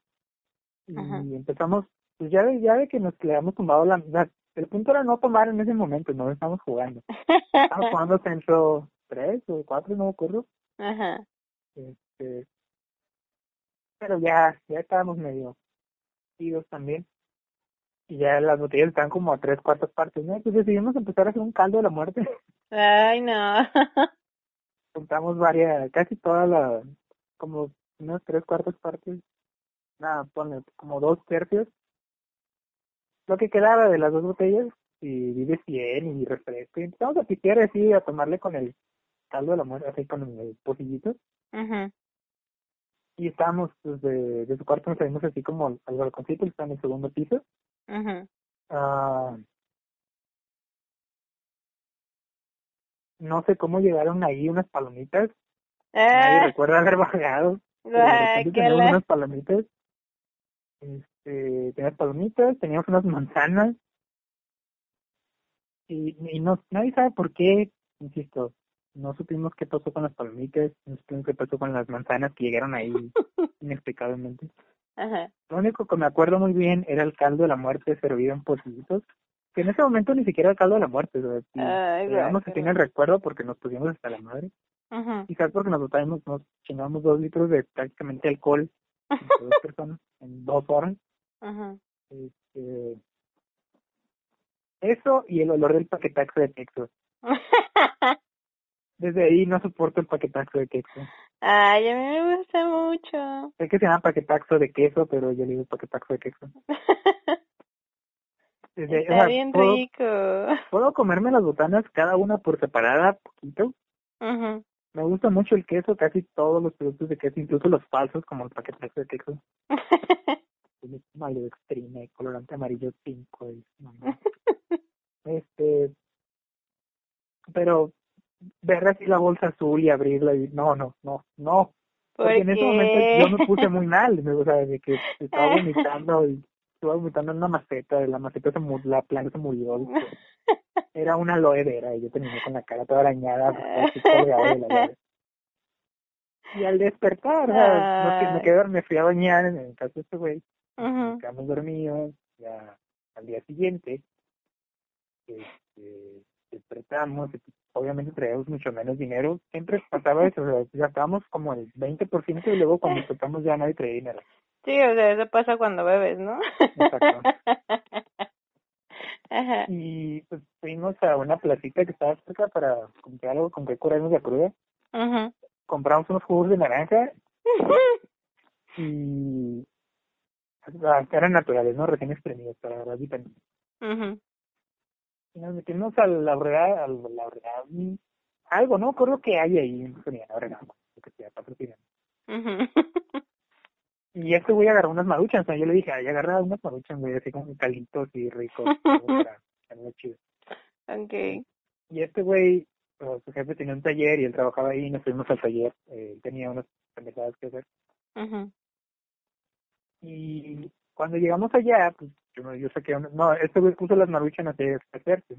Y Ajá. empezamos, pues ya de, ya de que nos le habíamos tomado la, la- el punto era no tomar en ese momento, no estábamos jugando. Estábamos jugando Centro 3 o 4, no me acuerdo. Ajá. Este, pero ya, ya estábamos medio idos también. Y ya las botellas están como a tres cuartas partes, ¿no? Entonces decidimos empezar a hacer un caldo de la muerte. Ay, no. Juntamos varias, casi todas las, como unas tres cuartas partes. Nada, ponle como dos tercios. Lo que quedaba de las dos botellas, y vive 100 y refresco. Y empezamos a pistear así, a tomarle con el caldo de la muerte, así con el pocillito. Ujú. Y estábamos, pues, de, de su cuarto nos salimos así como al al balconcito, que está en el segundo piso. Ujú. Ah, no sé cómo llegaron ahí unas palomitas. Nadie Ah, recuerda haber bajado. pero de repente teníamos unas palomitas. Este, teníamos palomitas, teníamos unas manzanas. Y, y no, nadie sabe por qué, insisto, no supimos qué pasó con las palomitas, no supimos qué pasó con las manzanas que llegaron ahí inexplicablemente. Ajá. Lo único que me acuerdo muy bien era el caldo de la muerte servido en pocillitos, que en ese momento ni siquiera era caldo de la muerte, o sea, digamos que tiene el recuerdo porque nos pusimos hasta la madre, quizás porque nos botábamos, nos chingamos dos litros de prácticamente alcohol entre dos personas en dos horas. Ujú. Este, eso y el olor del paquetaxo de queso. Desde ahí no soporto el paquetaxo de queso. Ay, a mí me gusta mucho. Sé que se llama paquetaxo de queso, pero yo le digo paquetaxo de queso. Desde, o Está sea, bien puedo, rico. puedo comerme las botanas cada una por separada, poquito. Ujú. Me gusta mucho el queso, casi todos los productos de queso, incluso los falsos, como el paquetaxo de queso. Tiene maltodextrina y colorante amarillo 5. y mamá. Este, pero ver así la bolsa azul y abrirla y no, no, no, no. ¿Por Porque en ese momento yo me puse muy mal, me- o sea, de que estaba vomitando y estaba vomitando en una maceta, la maceta se murió, la planta se murió. y pues, Era una aloe vera y yo terminé con la cara toda arañada, así colgada de la aloe vera. Y al despertar, o sea, no me, quedé, me fui a bañar en el caso de este güey, quedamos dormidos, ya al día siguiente, este, despertamos, obviamente traíamos mucho menos dinero, siempre pasaba eso, o sea, gastábamos como el 20% y luego cuando despertamos ya nadie traía dinero. Sí, o sea, eso pasa cuando bebes, ¿no? Exacto. Ajá. Y pues fuimos a una placita que estaba cerca para comprar algo con que curarnos la cruda, compramos unos jugos de naranja y ah, eran naturales, ¿no? Recién exprimidos para agarrar vitamina. Y nos metimos a la horrera, a la mm, algo, ¿no? Creo que hay ahí en horrera, lo que sea, patrocinando. Y este güey agarró unas maruchas, o sea, yo le dije, ay, agarra unas maruchas, güey, así como calitos y ricos, para chido. Okay. Y este güey, pues, su jefe tenía un taller y él trabajaba ahí, y nos fuimos al taller, eh, él tenía unas pendejadas que hacer. Y cuando llegamos allá, pues yo, yo saqué una, no, este güey puso las maruchas a hacerse.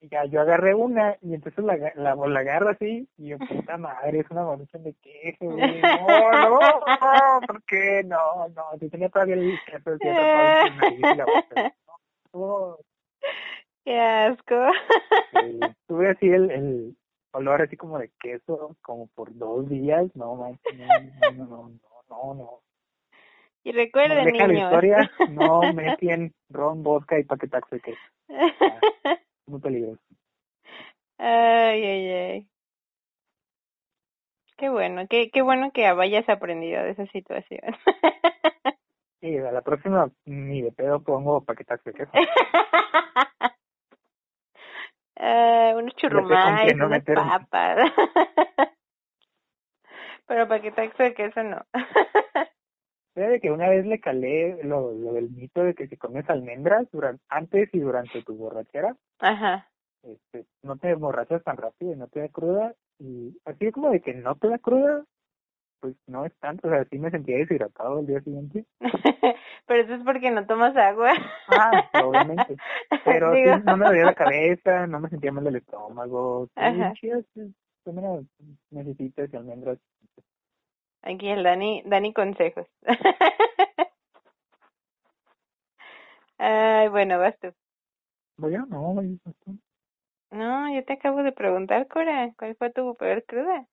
Y ya yo agarré una y entonces la, la, la agarro así y yo, puta madre, es una marucha de queso, güey. No, no, no, ¿por qué? No, no, yo tenía todavía el queso nariz y la boca. No, Qué asco. sí, tuve así el, el olor así como de queso como por dos días, no, no, no, no, no, no. Y No recuerden, la niños. historia, no mezclen ron, vodka y paquetaxo de queso. Muy peligroso. ay, ay, ay. Qué bueno, qué, qué bueno que hayas aprendido de esa situación. Sí, a la próxima ni de pedo pongo paquetaxo de queso. Unos churrumais, no unas papas. Pero paquetaxo de queso no. Fíjate que una vez le calé lo, lo del mito de que si comes almendras durante, antes y durante tu borrachera, Ajá. este, no te borrachas tan rápido y no te da cruda. Y así como de que no te da cruda, pues no es tanto. O sea, sí me sentía deshidratado el día siguiente. Pero eso es porque no tomas agua. Ah, obviamente. Pero sí, no me dolía la cabeza, no me sentía mal del estómago. Sí, chidas, sí, necesitas almendras. Aquí el Dani, Dani consejos. Ay, bueno, vas tú. Voy a, no, voy a, No, yo te acabo de preguntar, Cora, ¿cuál fue tu peor cruda?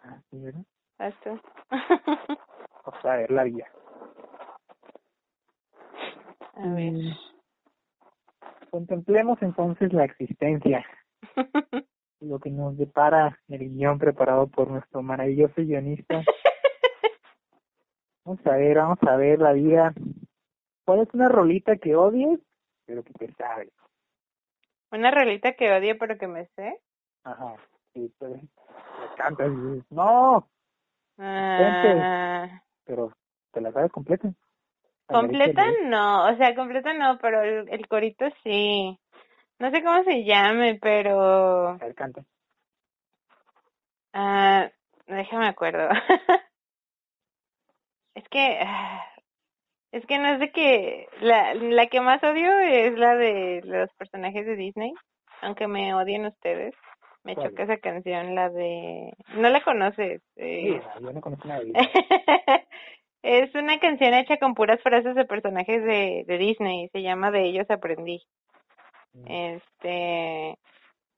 ah, sí, ¿verdad? Vas tú. Vamos a ver la vida. A ver. Mm, Contemplemos entonces la existencia, lo que nos depara el guion preparado por nuestro maravilloso guionista. Vamos a ver, vamos a ver la vida. ¿Cuál es una rolita que odies, pero que te sabe? Una rolita que odio pero que me sé. Ajá, sí, pues, le cantas y dices, no, Ah, pero te la sabes completa. completa no, o sea, completa no, pero el, el corito sí. No sé cómo se llame, pero... A ver, canta. Ah, déjame acuerdo. es que... ah, Es que no es de que... La, la que más odio es la de los personajes de Disney. Aunque me odien ustedes. Me ¿Cuál? choca esa canción, la de... No la conoces. Sí, eh, yo no conozco nada de es una canción hecha con puras frases de personajes de, de Disney. Se llama De ellos aprendí. Este,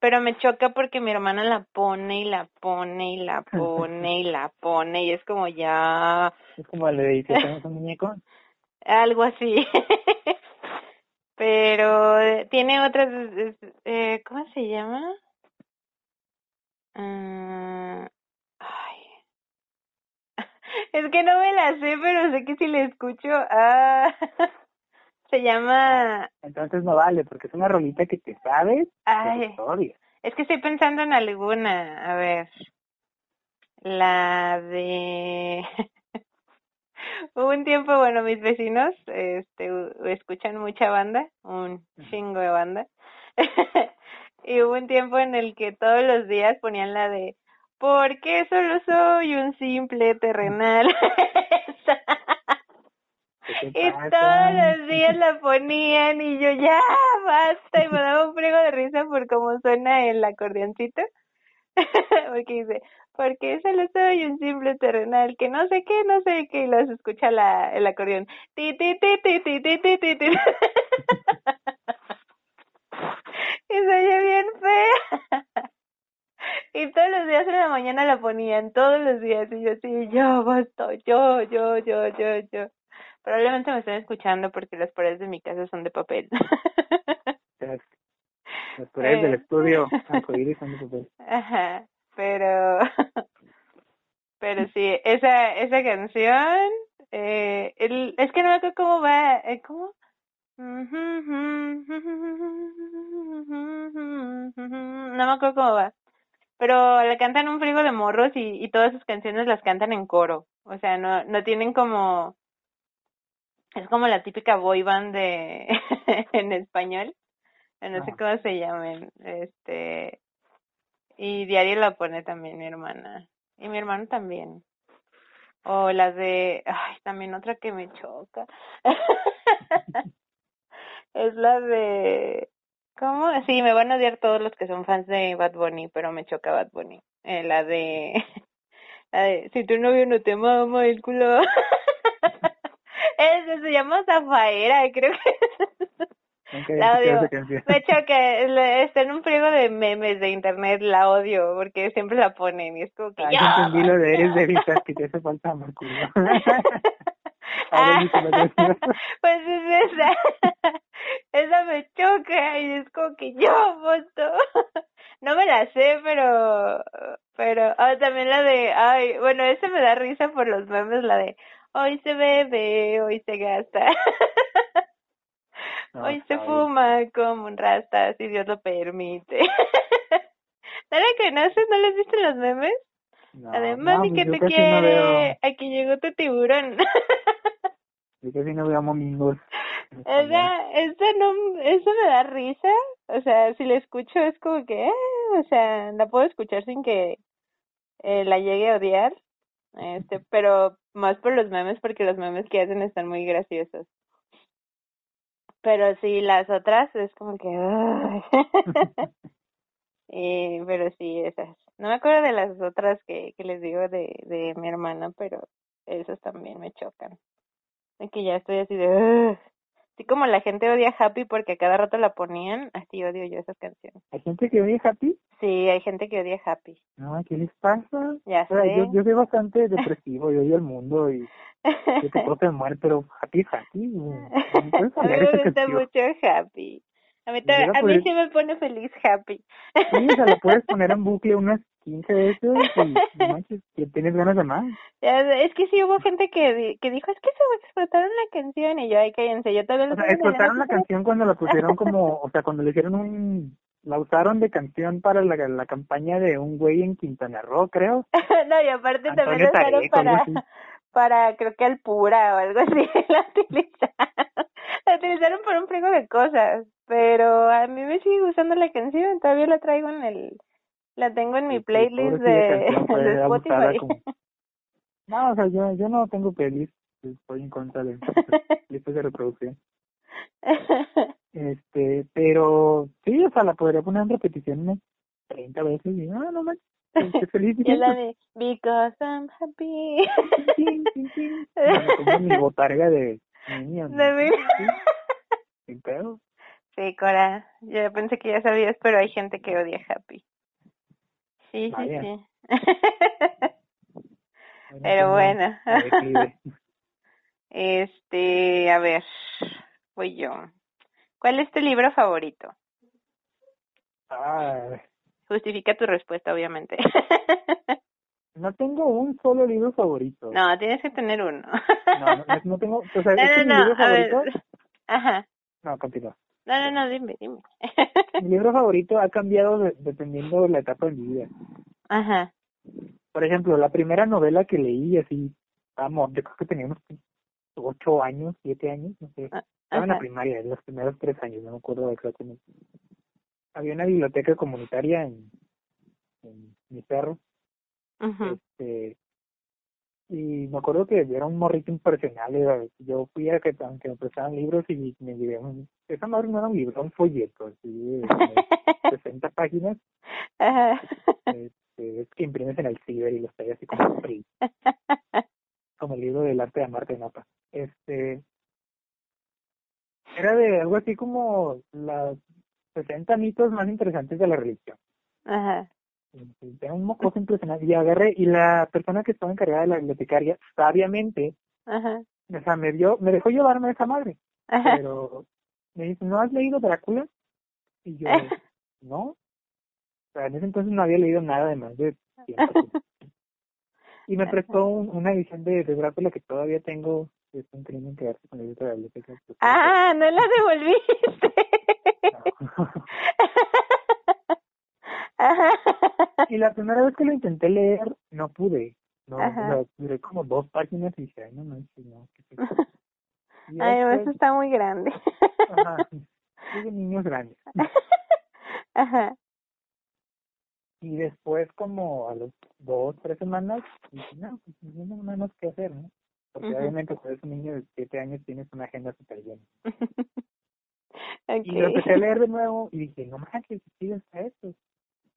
pero me choca porque mi hermana la pone y la pone y la pone y la pone y es como ya Es como el de si hacemos un muñeco. algo así. pero tiene otras, eh, ¿cómo se llama? Ah, ay. Es que no me la sé, pero sé que si la escucho, ah, se llama, Entonces no vale, porque es una rolita que te sabes ay, historia. Es que estoy pensando en alguna. A ver. La de. Hubo un tiempo, bueno, mis vecinos este, escuchan mucha banda, un chingo de banda. y hubo un tiempo en el que todos los días ponían la de. ¿Por qué solo soy un simple terrenal? Esa. ¿Qué te Y todos los días la ponían y yo ya basta y me daba un friego de risa por cómo suena el acordeoncito. Porque dice, porque solo soy un simple terrenal que no sé qué, no sé qué, y los escucha la, el acordeón. Ti, ti, ti, ti, ti, ti, ti, ti, ti. Y se oye bien fea. Y todos los días en la mañana la ponían, todos los días, y yo así, yo, basta, yo, yo, yo, yo, yo. Probablemente me estén escuchando porque las paredes de mi casa son de papel. Las, las paredes del Eh. estudio arcoíris son de papel. Ajá, pero pero sí, esa esa canción eh, el, es que no me acuerdo cómo va, eh, ¿cómo? No me acuerdo cómo va. Pero la cantan un frigo de morros y, y todas sus canciones las cantan en coro. O sea, no no tienen como es como la típica boy band de en español. No sé cómo se llamen. Este y diario la pone también mi hermana. Y mi hermano también. O las de, ay, también otra que me choca. es la de, ¿cómo? Sí, me van a odiar todos los que son fans de Bad Bunny, pero me choca Bad Bunny. Eh, la de, la de, si tu novio no te mama el culo. Ese se llama Zafaera, creo que. Había La odio. Me choca, le- está en un friego de memes de internet, la odio, porque siempre la ponen y es como que Ay, ya entendí lo de eres de vistas que te hace falta culo. Lo decía. pues es esa. esa me choca y es como que yo voto. no me la sé, pero pero ah, también la de ay, bueno, esa me da risa por los memes la de hoy se bebe, hoy se gasta. No, hoy se bien. fuma como un rasta si Dios lo permite. ¿No la conoces? ¿No les viste los memes? No, no, mami pues que te quiere, No veo, aquí llegó tu tiburón. yo casi no veo en español. Esa, esa no, eso me da risa, o sea, si la escucho es como que, eh, o sea, la puedo escuchar sin que eh, la llegue a odiar, este, pero más por los memes, porque los memes que hacen están muy graciosos. Pero sí, las otras es como que. Eh, pero sí, esas. No me acuerdo de las otras que, que les digo de, de mi hermana, pero esas también me chocan. Que ya estoy así de... Así como la gente odia Happy porque a cada rato la ponían, así odio yo esas canciones. ¿Hay gente que oye Happy? Sí, hay gente que odia Happy. No, ¿qué les pasa? Ya O sea, sé. yo, yo soy bastante depresivo, yo odio el mundo y yo te puedo muere, pero Happy es Happy. a mí me gusta canción. mucho Happy. A mí, la a mí sí me pone feliz Happy. Sí, o sea, la puedes poner en bucle unas 15 veces y no manches, que tienes ganas de más. Es que sí hubo gente que, que dijo, es que se explotaron la canción y yo, ay, cállense, yo todavía O lo sea, explotaron la MP3. canción cuando la pusieron como, o sea, cuando le hicieron un, la usaron de canción para la, la campaña de un güey en Quintana Roo, creo. no, y aparte también Antonio lo usaron Tareco, algo para, para, creo que Alpura o algo así, la utilizaron. La utilizaron por un frigo de cosas, pero a mí me sigue gustando la canción, todavía la traigo en el, la tengo en mi Sí, sí, playlist de, de Spotify. como- No, o sea, yo, yo no tengo playlist, estoy en contra de listas de reproducción. Este, pero sí, o sea, la podría poner en repetición unas 30 veces y ah, no manches, estoy feliz. y es la de Because I'm happy. tin, tin. Me pongo mi botarga de De mí. Sí, sin pedo. Sí, Cora, yo pensé que ya sabías, pero hay gente que odia Happy. Sí, sí, Vaya. sí. Pero bueno. Este, a ver, voy yo. ¿Cuál es tu libro favorito? Ah, Justifica tu respuesta, obviamente. No tengo un solo libro favorito. no, tienes que tener uno. no, no, no tengo, o sea, no, es que no, mi no, libro a ver. favorito, Ajá. no, continúa. No, no, no, dime, dime. Mi libro favorito ha cambiado de- dependiendo de la etapa de mi vida. Ajá. Por ejemplo, la primera novela que leí, así, vamos, yo creo que tenía unos ocho años, siete años, no sé. Ah, Estaba en la Ajá. primaria, en los primeros tres años, no me acuerdo exactamente. Había una biblioteca comunitaria en, en mi cerro, Este, y me acuerdo que era un morrito impresionable. Yo fui a que, aunque me prestaban libros y me llevé un, esa madre no era un libro, un folleto, así de como 60 páginas, Ajá. este, es que imprimes en el ciber y los traes así como free, como el libro del arte de amarte de Napa. Este, era de algo así como las 60 mitos más interesantes de la religión. Ajá. Era un mocoso impresionante. Y agarré, y la persona que estaba encargada de la bibliotecaria, sabiamente, Ajá. o sea, me dio, me dejó llevarme esa madre. Ajá. Pero me dice, ¿no has leído Drácula? Y yo, no. O sea, en ese entonces no había leído nada de más de 100 páginas. Y me prestó un- una edición de, de Drácula que todavía tengo. Es un crimen que hace con el libro de la biblioteca. Pues, Ah, no la devolviste. no. Ajá. y la primera vez que lo intenté leer, no pude. No, o sea, como dos páginas y dije, ay, no manches, no. ¿qué es esto?". Y ya Ay, no, eso está muy grande. ajá, de niños grandes. Ajá. Y después, como a los dos, tres semanas, dije, no, pues no tengo nada más que hacer, ¿no? Porque obviamente cuando eres un niño de siete años tienes una agenda súper llena. Okay. Y lo empecé a leer de nuevo y dije, no manches, sí está esto.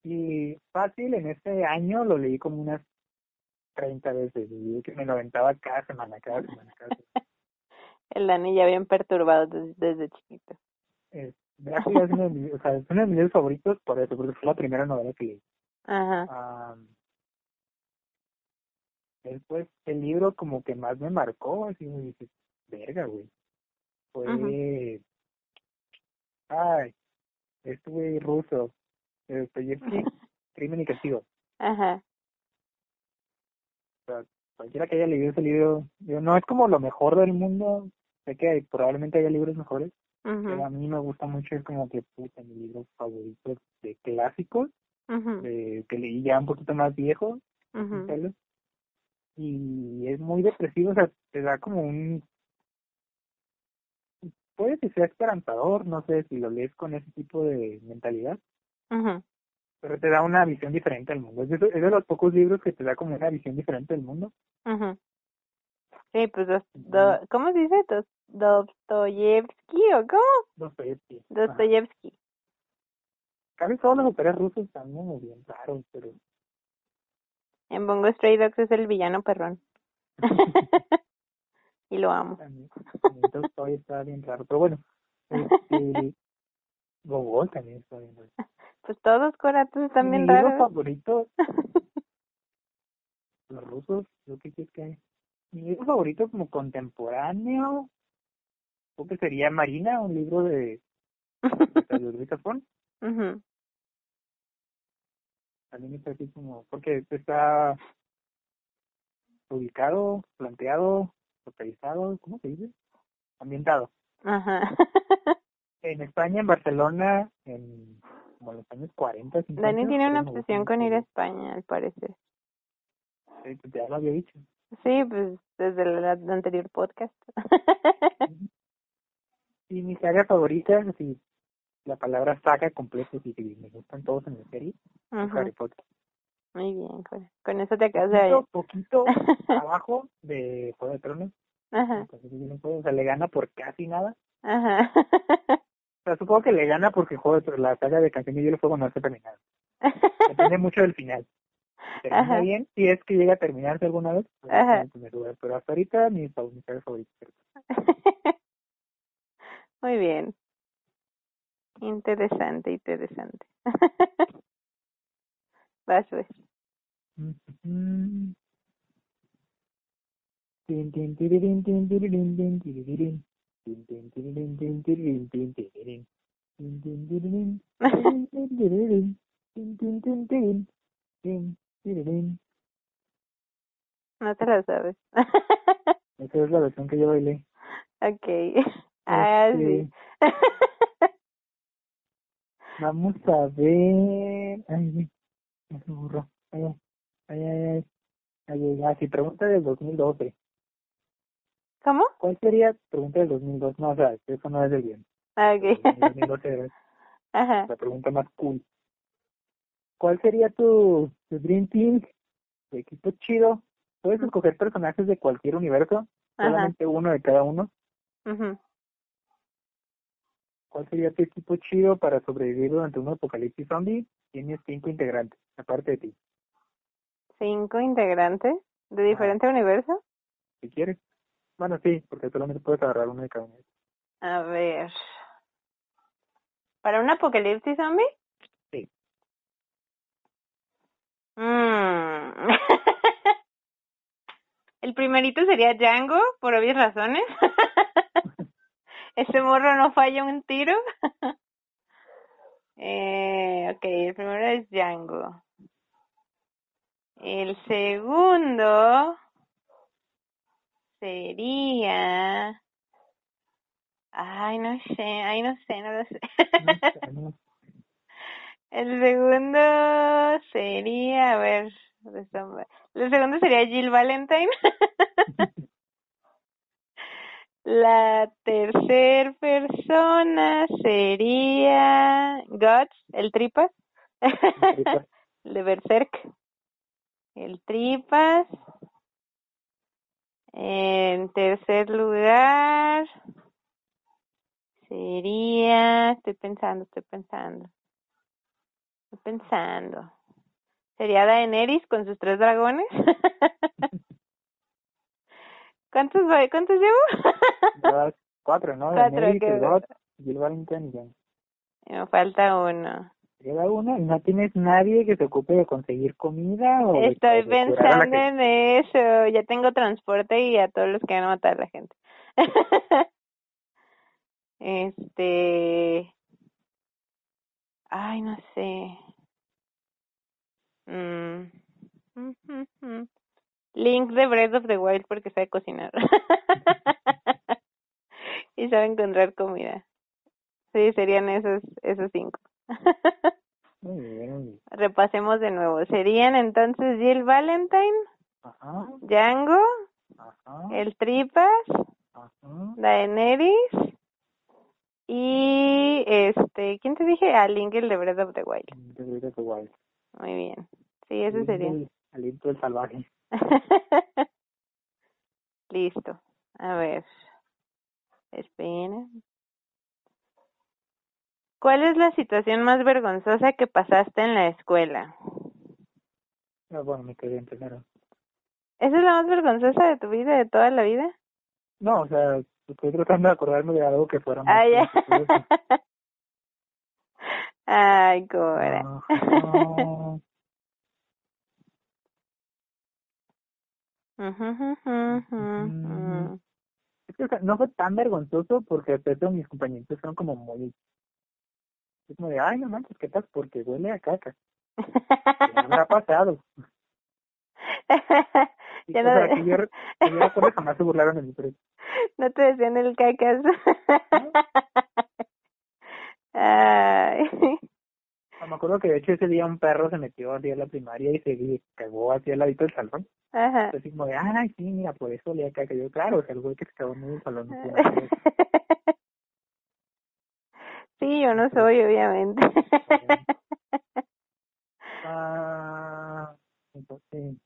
Y fácil, en ese año lo leí como unas 30 veces. Y que me lo aventaba cada semana, cada semana, cada semana. El Dani ya bien perturbado des- desde chiquito. Drácula es uno de mis, o sea, es uno de mis libros favoritos por eso, porque fue la primera novela que leí. Ajá. Am, después, el libro como que más me marcó, así me dije, verga, güey. Fue, ay, este güey ruso, eh, Dostoyevsky, Crimen y Castigo. Ajá. O sea, cualquiera que haya leído ese libro, digo, no es como lo mejor del mundo, sé que hay- probablemente haya libros mejores, pero a mí me gusta mucho, es como que puta, mi libro favorito de clásicos, de, que leí ya un poquito más viejo, vez. y es muy depresivo, o sea, te da como un... Puede que sea esperanzador, no sé si lo lees con ese tipo de mentalidad, Pero te da una visión diferente del mundo. Es de, es de los pocos libros que te da como una visión diferente del mundo. Ujú. Sí, pues, dos, do, ¿cómo se dice? Dos, Dostoyevsky o cómo? Dostoyevsky. Ajá. Dostoyevsky. Casi todos los autores rusos están muy bien raros, pero En Bongo Stray Dogs es el villano perrón. y lo amo. también, también Tolstoy está bien raro. Pero bueno, este, Gogol también está bien raro. Pues todos coratos están Mi bien libro raros. favorito, los rusos, lo que quieres que. Mi libro favorito como contemporáneo, creo que sería Marina, un libro de, de Zafón. Ujú. También está así como, porque está ubicado, planteado, localizado, ¿cómo se dice? Ambientado. Ajá. En España, en Barcelona, en como en los años 40, 50. Dani tiene una obsesión con ir a España, al parecer. Sí, pues ya lo había dicho. Sí, pues desde el anterior podcast. Y mi saga favorita, si la palabra saga completa, si me gustan todos en la serie, es Ujú. Harry Potter. Muy bien, con, con eso te acabas de... Poquito, poquito abajo de Juego de Tronos. Ajá, Entonces, o sea, le gana por casi nada. ajá. Sea, supongo que le gana porque juego la saga de Canción de Hielo Fuego no está terminada. Depende mucho del final. Termina Ajá. bien, si es que llega a terminarse alguna vez, pues, Ajá. está en primer lugar. pero hasta ahorita mi, favorita. Muy bien. Interesante, interesante. Vas, pues. Mm. No te lo sabes. Esa es la versión que yo bailé. okay. Ah, sí. Vamos a ver. Ay. Ay, ay, ay, ay. Ay, ay, ay. Si pregunta del 2012. ¿Cómo? ¿Cuál sería pregunta del 2002? No, o sea, eso no es del bien. Ah, El Ok. 2012 es Ajá. la pregunta más cool. ¿Cuál sería tu, tu Dream Team? Tu equipo chido. Puedes escoger personajes de cualquier universo, Ajá. solamente uno de cada uno. ¿Cuál sería tu equipo chido para sobrevivir durante un apocalipsis zombie? Tienes cinco integrantes, aparte de ti, Cinco integrantes de diferente universo. si quieres. Bueno, sí, porque solamente puedes agarrar uno de cada uno. A ver. ¿Para un apocalipsis zombie? Sí. Mm. El primerito sería Django, por obvias razones. Ese morro no falla un tiro. eh, ok, el primero es Django. El segundo sería... Ay, no sé, ay, no sé, no lo sé. No, no, El segundo sería, a ver, el segundo sería Jill Valentine. La tercer persona sería Guts, el tripas. Tripas. El de Berserk. El tripas. En tercer lugar sería, estoy pensando, estoy pensando. Estoy pensando. ¿Sería Daenerys con sus tres dragones? ¿Cuántos, voy- cuántos llevo? Cuatro, ¿no? Cuatro, Daenerys, que- y. Me falta uno. Queda uno y no tienes nadie que se ocupe de conseguir comida o Estoy de pensando en eso. Ya tengo transporte y a todos los que van a matar a la gente. este. Ay, no sé. Mm. Link de Breath of the Wild porque sabe cocinar. y sabe encontrar comida. Sí, serían esos, esos cinco. Muy bien. Repasemos de nuevo. Serían entonces Jill Valentine, Ajá, Django, ajá, el Tripas, ajá. Daenerys y este, ¿quién te dije? A Link el de Breath of the Wild. The Breath of the Wild. Muy bien. Sí, Aliento sería. Aliento del salvaje. Listo. A ver. Espera. ¿Cuál es la situación más vergonzosa que pasaste en la escuela? Ah, bueno, me quedé en primero. ¿Esa es la más vergonzosa de tu vida, de toda la vida? No, o sea, estoy tratando de acordarme de algo que fuera más Ah, ya. Ay. Ajá. Ujú, Es que, no fue tan vergonzoso porque eso mis compañeros fueron como muy... Es como de, ay, no manches, ¿qué tal? Porque huele a caca. ¿Qué habrá pasado? Y, Ya o no- sea, que yo, que yo recuerdo jamás se burlaron de mí, pero no te decían el cacas. Ay. no, me acuerdo que de hecho ese día un perro se metió así a la primaria y se cagó así al ladito del salón. Ajá. Así como de, ay, sí, mira, por eso a caca. Yo, claro, o sea, el güey que se cagó en el salón. no. Sí, yo no soy, obviamente. Ah, entonces.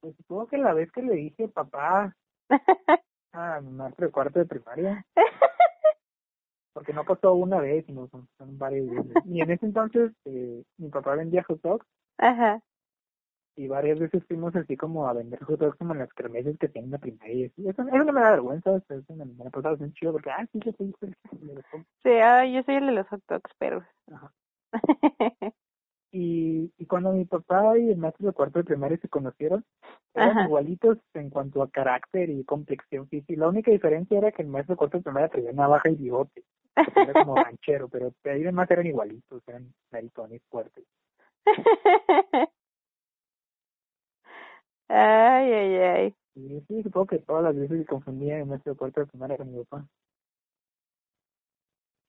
Pues supongo que la vez que le dije papá a mi maestro de cuarto de primaria, porque no pasó una vez, sino son, son varias veces. Y en ese entonces eh, mi papá vendía hot dogs Ajá. Y varias veces fuimos así como a vender hot dogs como en las kermeses que tienen la primaria. y así. Eso, eso no me da vergüenza, eso, eso me, me pasaba bien chido porque, ah, sí, yo soy hijo de los hot Sí, ah, yo soy el de los hot dogs, pero. Ajá. Y, y cuando mi papá y el maestro de cuarto de primaria se conocieron, eran Ajá. igualitos en cuanto a carácter y complexión física. La única diferencia era que el maestro de cuarto de primaria traía navaja y bigote. Era como ranchero, pero ahí demás eran igualitos, eran maritones fuertes. ay, ay, ay. Y sí, supongo que todas las veces que confundía el maestro de cuarto de primaria con mi papá.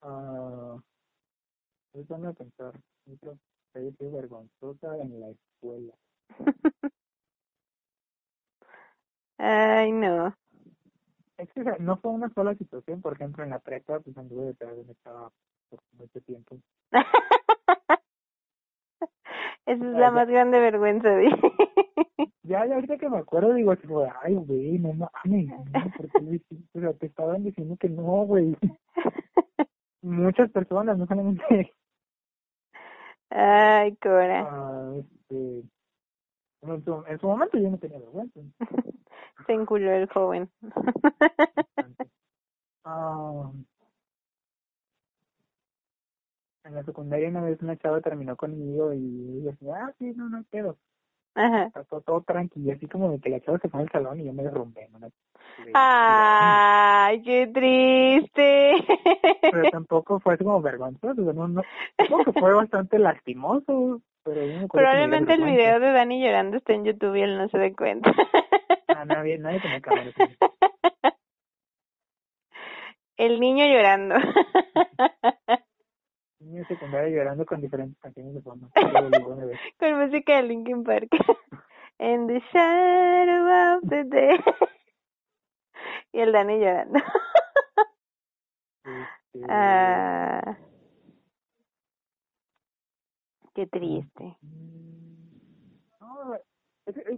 Ah, pues van a pensar, yo sido vergonzosa en la escuela. Ay, no. Es que no fue una sola situación, por ejemplo, en la prepa, pues anduve detrás de estaba por mucho tiempo. Esa es la más grande vergüenza, di. Ya, ya ahorita que me acuerdo, digo ay, güey, no mames, no, ¿por qué lo hiciste? O sea, te estaban diciendo que no, güey. Muchas personas, no solamente, Ay, Cora. ah, este, en su, en su momento yo no tenía vergüenza. Se enculó el joven. Ah, en la secundaria una vez una chava terminó conmigo y ella decía, ah, sí, no, no pedo. Ajá. Está todo, todo tranquilo, así como de que la chava se fue al salón y yo me derrumbé. ¿no? Ay, qué triste. Pero tampoco fue así como vergonzoso, no, no, supongo que fue bastante lastimoso, pero Probablemente el video de Dani llorando está en YouTube y él no se dé cuenta. Ah, nadie, nadie tenía cámara. El niño llorando. Niño de secundaria llorando con diferentes canciones de fondo. Con música de Linkin Park. In the shadow of the day. Y el Dani llorando. Este, Ah, qué triste. mm, no,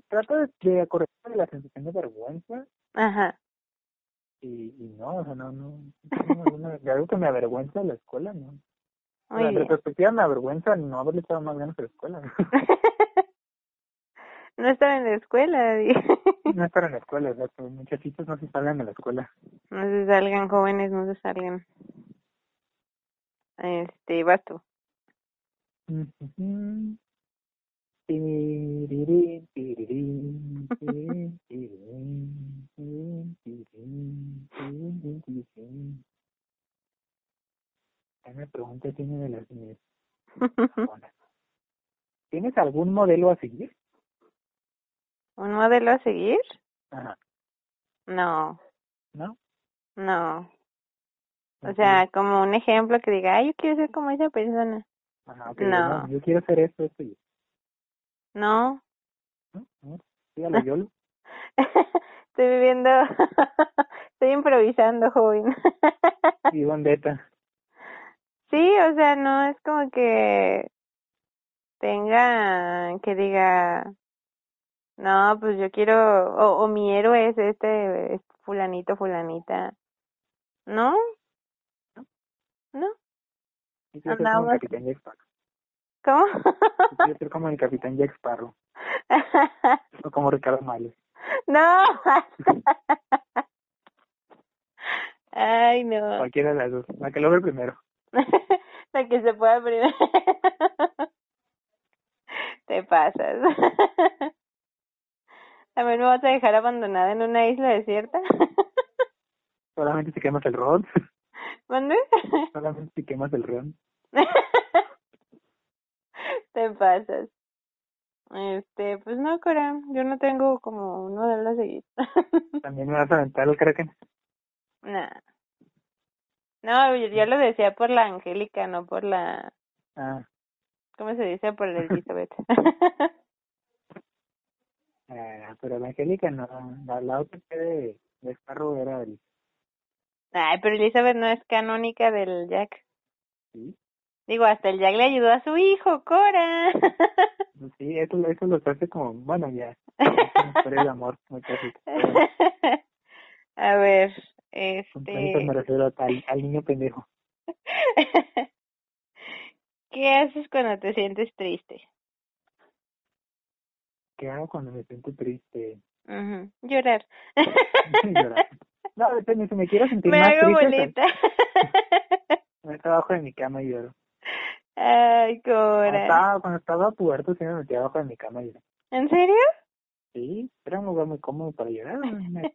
trato de, acordarme de la sensación de vergüenza Ajá. y, y no, o sea, no, no, no alguna- de algo que me avergüenza de la escuela, ¿no? Muy en retrospectiva me avergüenza no haberle echado más ganas a la escuela. no estaba en la escuela. no estar en la escuela, o sea, que muchachitos no se salgan de la escuela. No se salgan jóvenes, no se salgan. Este, vas tú. Me pregunta tiene de las. ¿Tienes algún modelo a seguir? ¿Un modelo a seguir? Ajá, No, ¿no? no. O sea, como un ejemplo que diga, ay, yo quiero ser como esa persona. Ajá, no. no, yo quiero hacer esto, esto y esto. No. ¿no? Dígalo, yo. Estoy viviendo, estoy improvisando, joven. Y bandeta. Sí, o sea, no es como que tenga, que diga, no, pues yo quiero, o, o mi héroe es este, es fulanito, fulanita. ¿No? ¿No? Yo como el capitán Jack Sparrow. ¿Cómo? Yo como el capitán Jack Sparrow. O como Ricardo Males. no. Ay, no. Cualquiera de las dos. La que lo ve primero. La que se pueda primero. Te pasas. ¿También me vas a dejar abandonada en una isla desierta? Solamente si quemas el ron. ¿Mande? Solamente si quemas el ron. Te pasas. Este, pues no, Cora, yo no tengo como un modelo a seguir. También me vas a aventar el Kraken. nah. No, yo, yo lo decía por la Angélica, no por la, Ah, ¿cómo se dice? Por la Elizabeth. ah, pero la Angélica no. La, la otra que de, de Sparrow era el. Ay, pero Elizabeth no es canónica del Jack. Sí, Digo, hasta el Jack le ayudó a su hijo, Cora. Pues sí, eso, eso los hace como, bueno, ya, historia de amor muy bueno, a ver, planitas me este... refiero al, al niño pendejo. ¿Qué haces cuando te sientes triste? ¿Qué hago cuando me siento triste? Ujú, Llorar. Llorar. No, depende, si me quiero sentir Me más hago triste, bolita. me trabajo de mi cama y lloro. Ay, Cuando Cora. estaba, cuando estaba puerto, sí me metía abajo de mi cama y lloraba. ¿En serio? Sí, era un lugar muy cómodo para llorar, me.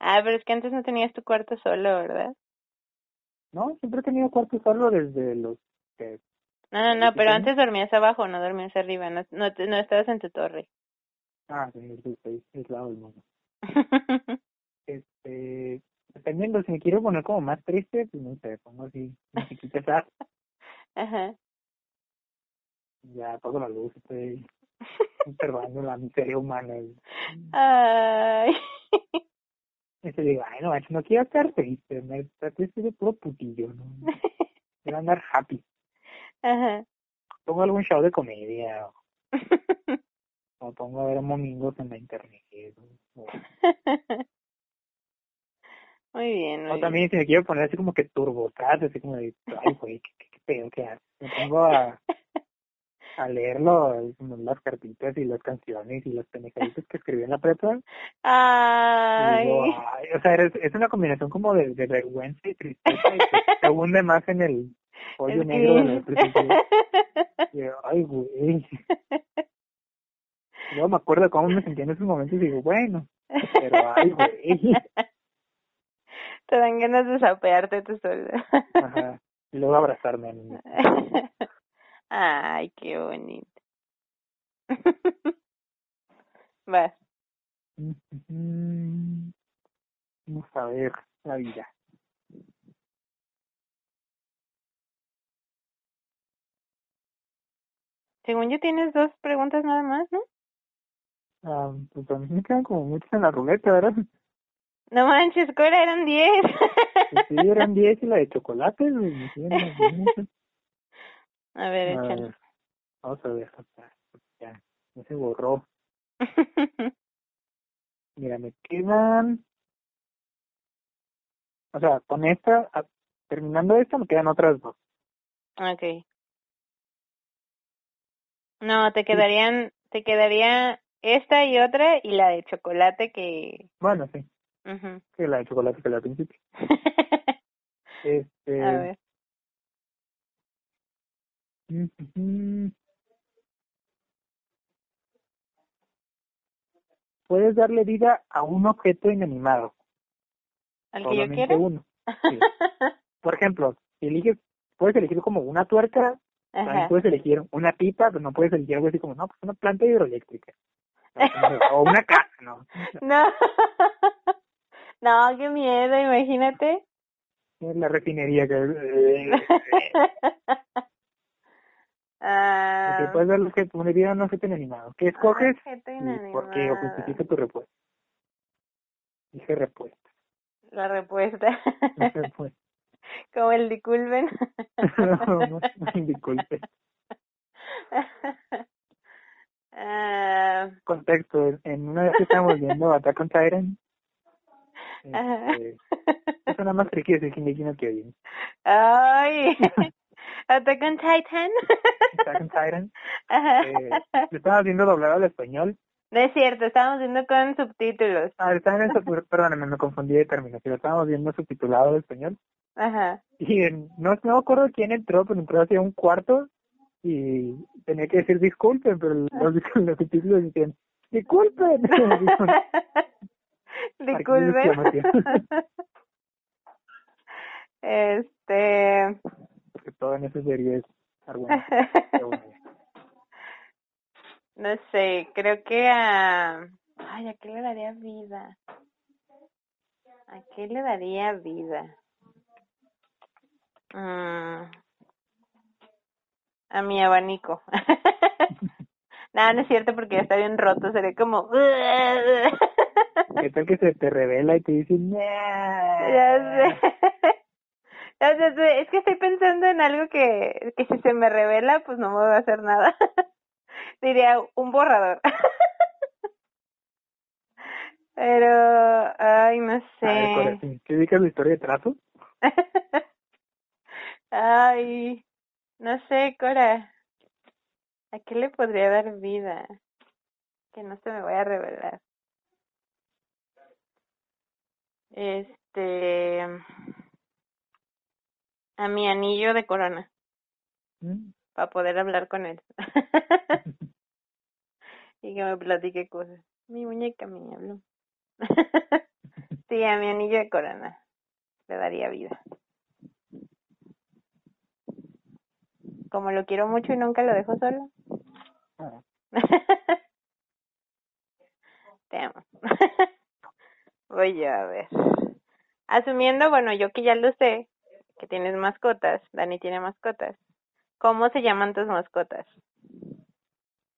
Ah, pero es que antes no tenías tu cuarto solo, ¿verdad? No, siempre he tenido cuarto solo desde los que No, no, no, ¿Sí pero antes dormías abajo, no dormías arriba, no, no, no estabas en tu torre. Ah, sí, sí, estoy aislado del mundo. Este, dependiendo, si me quiero poner como más triste, pues no sé, pongo así, musiquita sad, Ajá. ya apago la luz, estoy observando la miseria humana. Ay. te digo, ay, no, no quiero estar triste, me está triste de puro putillo, ¿no? Quiero andar happy. Ajá. Pongo algún show de comedia, o, o pongo a ver momingos en la internet, o, Muy bien, muy o bien. también si me quiero poner así como que turbo, ¿sabes? Así como de, ay, güey, ¿qué, qué, qué pedo que haces? Me pongo a, a leerlo, las cartitas y las canciones y los pendejaditos que escribí en la prepa. Ay. digo, ay, o sea, es, es una combinación como de, de vergüenza y tristeza y se hunde más en el Es negro de la tristeza. Ay, güey. Yo me acuerdo de cómo me sentía en esos momentos y digo, bueno, pero ay, güey. Te dan ganas de sapearte tú sola. Ajá. Y luego abrazarme. a mí. Ay, qué bonito. Vas. Mm, Vamos a ver la vida. Según yo tienes dos preguntas nada más, ¿no? Ah, pues a mí me quedan como muchas en la ruleta, ¿verdad? No manches, Cora, eran diez. Pues sí, eran 10 y la de chocolate, me quedan las de muchas. A ver, A ver, vamos a ver, ya, ya se borró. Mira, me quedan, o sea, con esta, a- terminando esta, me quedan otras dos. okay. No, te quedarían, te quedaría esta y otra y la de chocolate que... Bueno, sí, Ujú. que la de chocolate que la al principio. A Este, ver. Puedes darle vida a un objeto inanimado, ¿Al que yo quiero? uno. Sí. Por ejemplo, si eliges, puedes elegir como una tuerca, también puedes elegir una pipa, pero no puedes elegir algo así como, no, pues una planta hidroeléctrica. O una casa, ¿no? No. No, qué miedo, imagínate. La refinería que... Ah, Porque puedes darle objeto, una vida a un objeto inanimado. ¿Qué escoges? objeto ¿Y por qué? O justifica tu respuesta. Dije respuesta. La respuesta. Respuesta. Como el de Culven. No, Disculpe. Ah, Contexto, en- una vez que estábamos viendo Attack on Titan, este, eso nada más friki decir que no que oyen. Ay. Attack on Titan. Attack on Titan, Ajá. eh, lo estábamos viendo doblado al español. No es cierto, estábamos viendo con subtítulos. Ah, estaban perdóname, me confundí de términos, pero estábamos viendo subtitulado al español. Ajá. Y en- no, no me acuerdo quién entró, pero entró hacia un cuarto y tenía que decir disculpen, pero los, los subtítulos decían disculpen. Disculpen. Este. Porque todo en esa serie es bueno. No sé, creo que a. Ay, ¿a qué le daría vida? ¿A qué le daría vida? Mm, a mi abanico. no, no es cierto porque ya está bien roto. Sería como. ¿Qué tal que se te revela y te dice, Ya sé. Es que estoy pensando en algo que, que si se me revela, pues no me va a hacer nada. Diría un borrador. Pero, ay, no sé. ¿qué ubicas la historia de trazo? Ay, no sé, Cora. ¿A qué le podría dar vida? Que no se me vaya a revelar. Este. A mi anillo de corona, ¿Mm? para poder hablar con él. y que me platique cosas. Mi muñeca me habló. sí, a mi anillo de corona le daría vida. Como lo quiero mucho y nunca lo dejo solo. Ah, Te amo. Voy yo a ver. Asumiendo, bueno, yo que ya lo sé, que tienes mascotas, Dani tiene mascotas. ¿Cómo se llaman tus mascotas?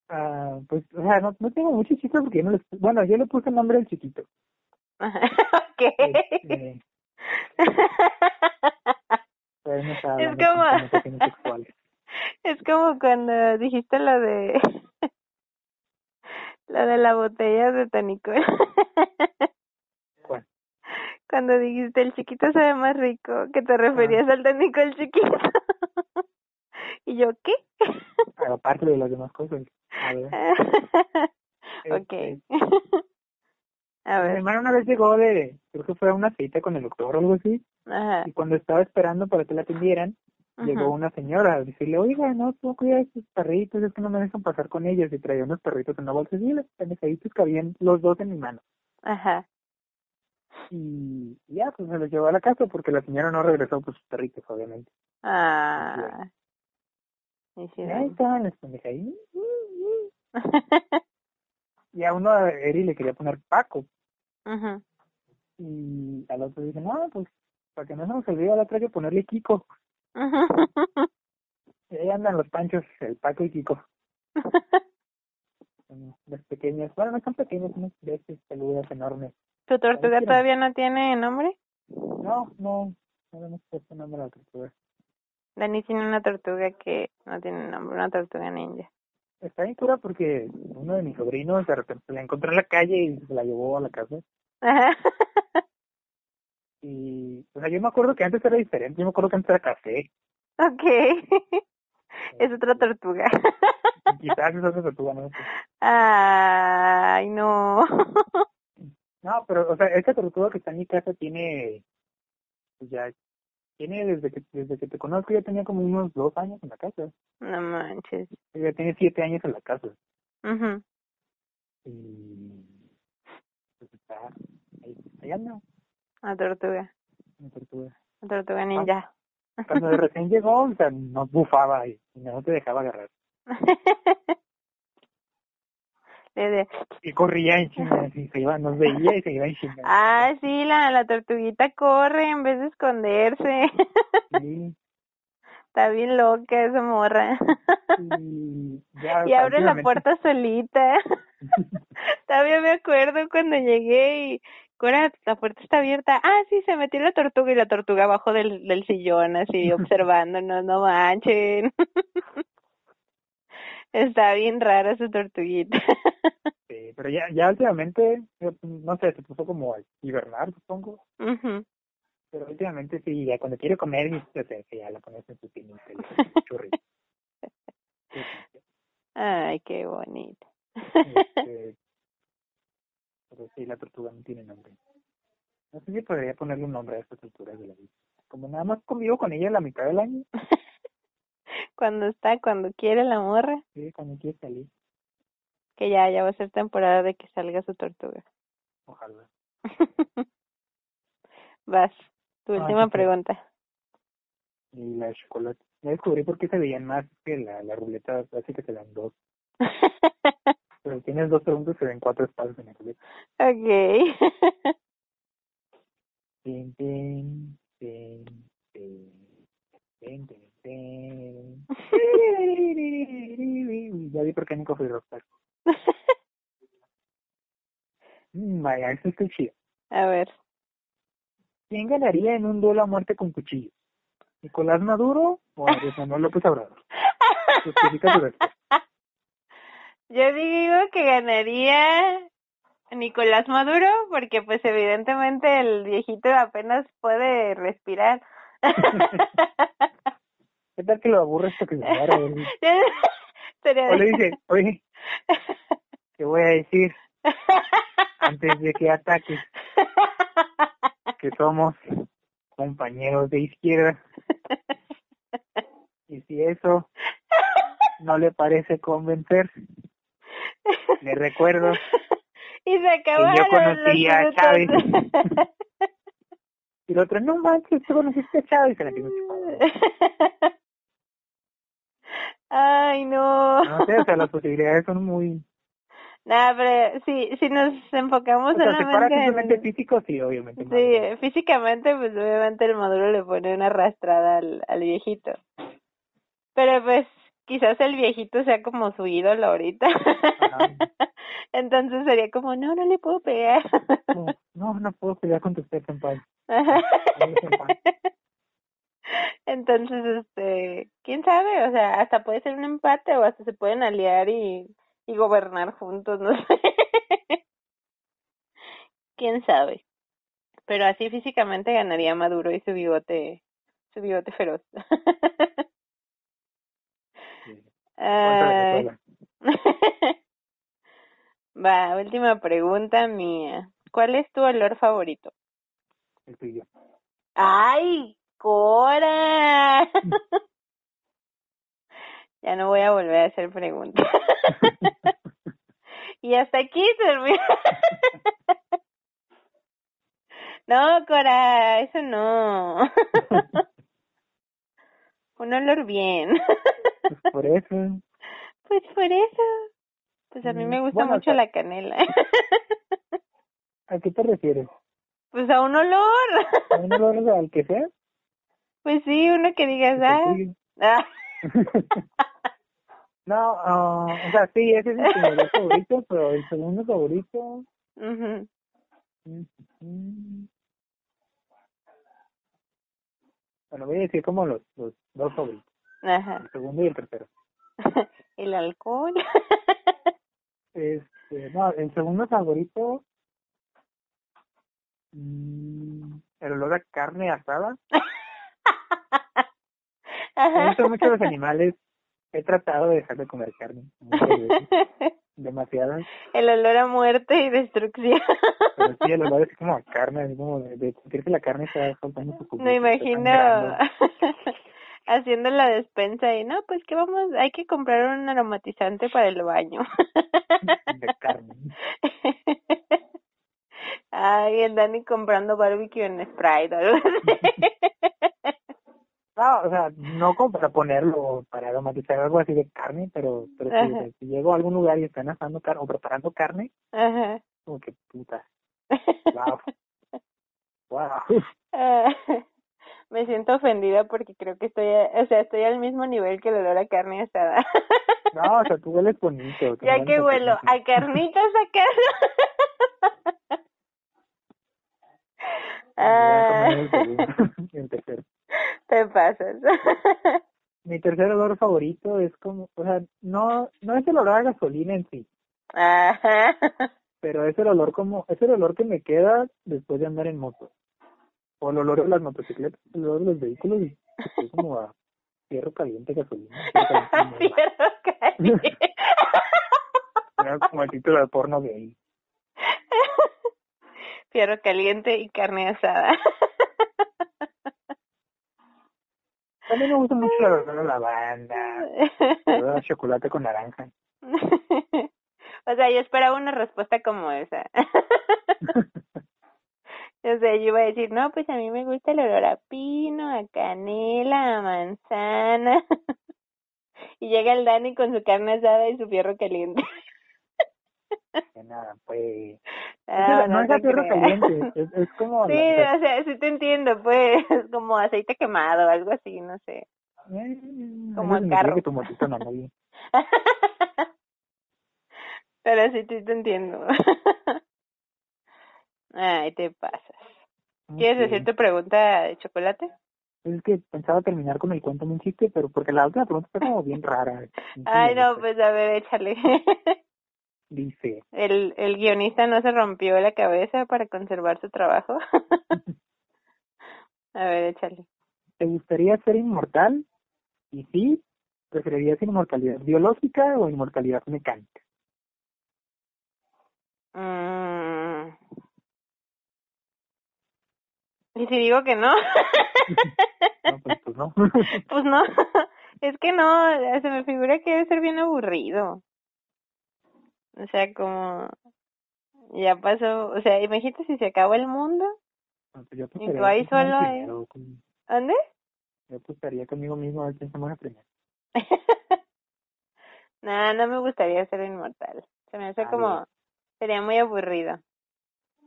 ah, pues, o sea, no, no tengo mucho chiste porque no les... Bueno, yo le puse el nombre del chiquito. ok. Este, pero no estaba Es como-. Es como cuando dijiste lo de lo de la botella de Tanicol. Cuando dijiste el chiquito sabe más rico, que te referías al Tanicol chiquito. y yo, ¿qué? Pero aparte de las demás cosas. A ver. ok. Este, A Mi ver. hermano una vez llegó de, creo que fue a una cita con el doctor o algo así, Ajá. y cuando estaba esperando para que la atendieran, llegó una señora a decirle, oiga, no, tú cuida a sus perritos, es que no me dejan pasar con ellos, y traía unos perritos en una bolsa, y los pendejaditos cabían los dos en mi mano. Ajá. Y ya, pues me los llevó a la casa, porque la señora no regresó por sus perritos, obviamente. Ah. Sí, ahí estaban los pendejaditos. Y a uno, a Eri le quería poner Paco, Ujú. y al otro dice, no, pues, para que no se nos olvide, al otro hay que ponerle Kiko. Y ahí andan los panchos, el Paco y Kiko. Las pequeñas, bueno, no son pequeñas, son de esas peludas enormes. ¿Tu tortuga todavía no tiene nombre? No, no, no hemos puesto nombre a la tortuga. Dani tiene una tortuga que no tiene nombre, una tortuga ninja. Está bien cura porque uno de mis sobrinos de repente la encontró en la calle y se la llevó a la casa. Ajá. Y, o sea, yo me acuerdo que antes era diferente, yo me acuerdo que antes era café. ok. es otra tortuga. Quizás es otra tortuga, no. Ay, no. No, pero, o sea, esta tortuga que está en mi casa tiene, pues ya, tiene desde que, desde que te conozco, ya tenía como unos dos años en la casa. no manches. Ella tiene siete años en la casa. Ujú. Y, pues está, ahí, ahí anda, La tortuga. una tortuga. La tortuga ninja. Cuando recién llegó, o sea, nos bufaba y, y no te dejaba agarrar. Le de- Y corría en chinga, y se iba, nos veía y se iba en chinga. Ah, sí, la, la tortuguita corre en vez de esconderse. Sí, Está bien loca esa morra. y ya, Y abre la puerta solita. Todavía me acuerdo cuando llegué y Cora, la puerta está abierta. Ah, sí, se metió la tortuga y la tortuga abajo del, del sillón, así observándonos, no manchen. Está bien rara su tortuguita. Sí, pero ya, ya últimamente, no sé, se puso como a hibernar, supongo. Ujú. Pero últimamente sí, ya cuando quiere comer, ya la pones en su pinita churrito. Ay, qué bonito. este, pero sí, la tortuga no tiene nombre. No sé si podría ponerle un nombre a esta tortuga de la vida. Como nada más convivo con ella la mitad del año, cuando está, cuando quiere la morra, sí, cuando quiere salir, que ya, ya va a ser temporada de que salga su tortuga. ojalá. Vas, tu Ah, última sí, sí. pregunta. Y la de chocolate. Ya descubrí por qué se veían más que la, la ruleta, así que se dan dos. Pero si tienes dos segundos, se ven cuatro espacios en la ruleta. ok. Tin, tin, tin, tin, tin, tin. Ya vi por qué nunca fui rockstar. Mm, vaya, esto está chido. A ver. ¿Quién ganaría en un duelo a muerte con cuchillo? ¿Nicolás Maduro o Andrés Manuel López Obrador? Justifica tu respuesta. Yo digo que ganaría Nicolás Maduro porque pues evidentemente el viejito apenas puede respirar. ¿Qué tal que lo aburre esto que se? Sería O le dice, oye, te voy a decir antes de que ataques que somos compañeros de izquierda y si eso no le parece convencer, le recuerdo y se acabaron yo conocí los a Chávez. y el otro, no manches, tú conociste a Chávez y se la. Ay, no. No sé, o sea, las posibilidades son muy... Nah, pero si, si nos enfocamos O sea, si fuera solamente en... físico, sí, obviamente. Sí, Maduro. físicamente, pues obviamente el Maduro le pone una arrastrada al, al viejito. Pero pues quizás el viejito sea como su ídolo ahorita. Entonces sería como, no, no le puedo pegar. No, no, no puedo pelear contra usted, senpai. Ajá. Ahí es en paz. Entonces, este, quién sabe, o sea, hasta puede ser un empate o hasta se pueden aliar y, y gobernar juntos, no sé. quién sabe. Pero así físicamente ganaría Maduro y su bigote, su bigote feroz. Sí. Ay. Va, última pregunta mía. ¿Cuál es tu olor favorito? El tuyo. ¡Ay, Cora! ya no voy a volver a hacer preguntas. y hasta aquí termina. no, Cora, eso no. Un olor bien. Pues por eso. pues por eso. Pues a mí me gusta bueno, o mucho sea- la canela. ¿A qué te refieres? pues a un olor. ¿A un olor al que sea? Pues sí, uno que digas, Que ah. ah. no, ah, o sea, sí, ese es mi olor favorito, pero el segundo favorito... Mm. Bueno, voy a decir como los, los dos favoritos, Ajá. el segundo y el tercero. El alcohol. Este, no, el segundo favorito... mm, el olor a carne asada. Me gustan mucho los animales. He tratado de dejar de comer carne. Demasiadas. El olor a muerte y destrucción. Pero sí, el olor es como a carne, así como de, de sentir que la carne está soltando su jugo, Me imagino haciendo la despensa y no, pues que vamos, hay que comprar un aromatizante para el baño. De carne. Ay, el Dani comprando barbecue en Sprite o algo así. No, o sea, no como para ponerlo, para aromatizar algo así de carne, pero, pero sí, o sea, Ajá. si llego a algún lugar y están asando carne o preparando carne, Ajá. como que puta, wow, wow. Me siento ofendida porque creo que estoy, a- o sea, estoy al mismo nivel que el olor a carne asada. No, o sea, tú hueles bonito. Ya que huelo a carnitas acá. Ah, te pasas. Mi tercer olor favorito es como, o sea, no, no es el olor a gasolina en sí, Ajá. pero es el olor como, es el olor que me queda después de andar en moto. O el olor de las motocicletas, el olor de los vehículos, es como a fierro caliente gasolina. fierro caliente, Fierro caliente. Era como el título del porno ahí. Fierro caliente y carne asada. También me gusta mucho el olor a lavanda, el olor a chocolate con naranja. o sea, yo esperaba una respuesta como esa. O sea, yo iba a decir, no, pues a mí me gusta el olor a pino, a canela, a manzana. Y llega el Dani con su carne asada y su fierro caliente. Que nada, pues. Ah, no, es a te fierro creas. caliente, es, es como. Sí, la- o sea, sí te entiendo, pues, como aceite quemado, algo así, no sé. eh, como eso a significa carro. que tu motito no bien. Pero sí, sí te entiendo. Ay, te pasas. ¿Quieres decir tu pregunta de chocolate? Es que pensaba terminar con el cuento un chiste, pero porque la última pregunta está como bien rara. Ay, no, pues a ver, échale. Dice, el, el guionista no se rompió la cabeza para conservar su trabajo. a ver, échale. ¿te gustaría ser inmortal? Y sí, ¿preferirías inmortalidad biológica o inmortalidad mecánica? Mm. ¿Y si digo que no? No, pues, pues no. pues no, es que no, se me figura que debe ser bien aburrido. O sea, como ya pasó, o sea, imagínate si se acabó el mundo, No, pues yo tú apostaría ahí solo, con- ¿dónde? Yo apostaría conmigo mismo a ver quién se muere primero. nah, no me gustaría ser inmortal. Se me hace A como, ver. sería muy aburrido.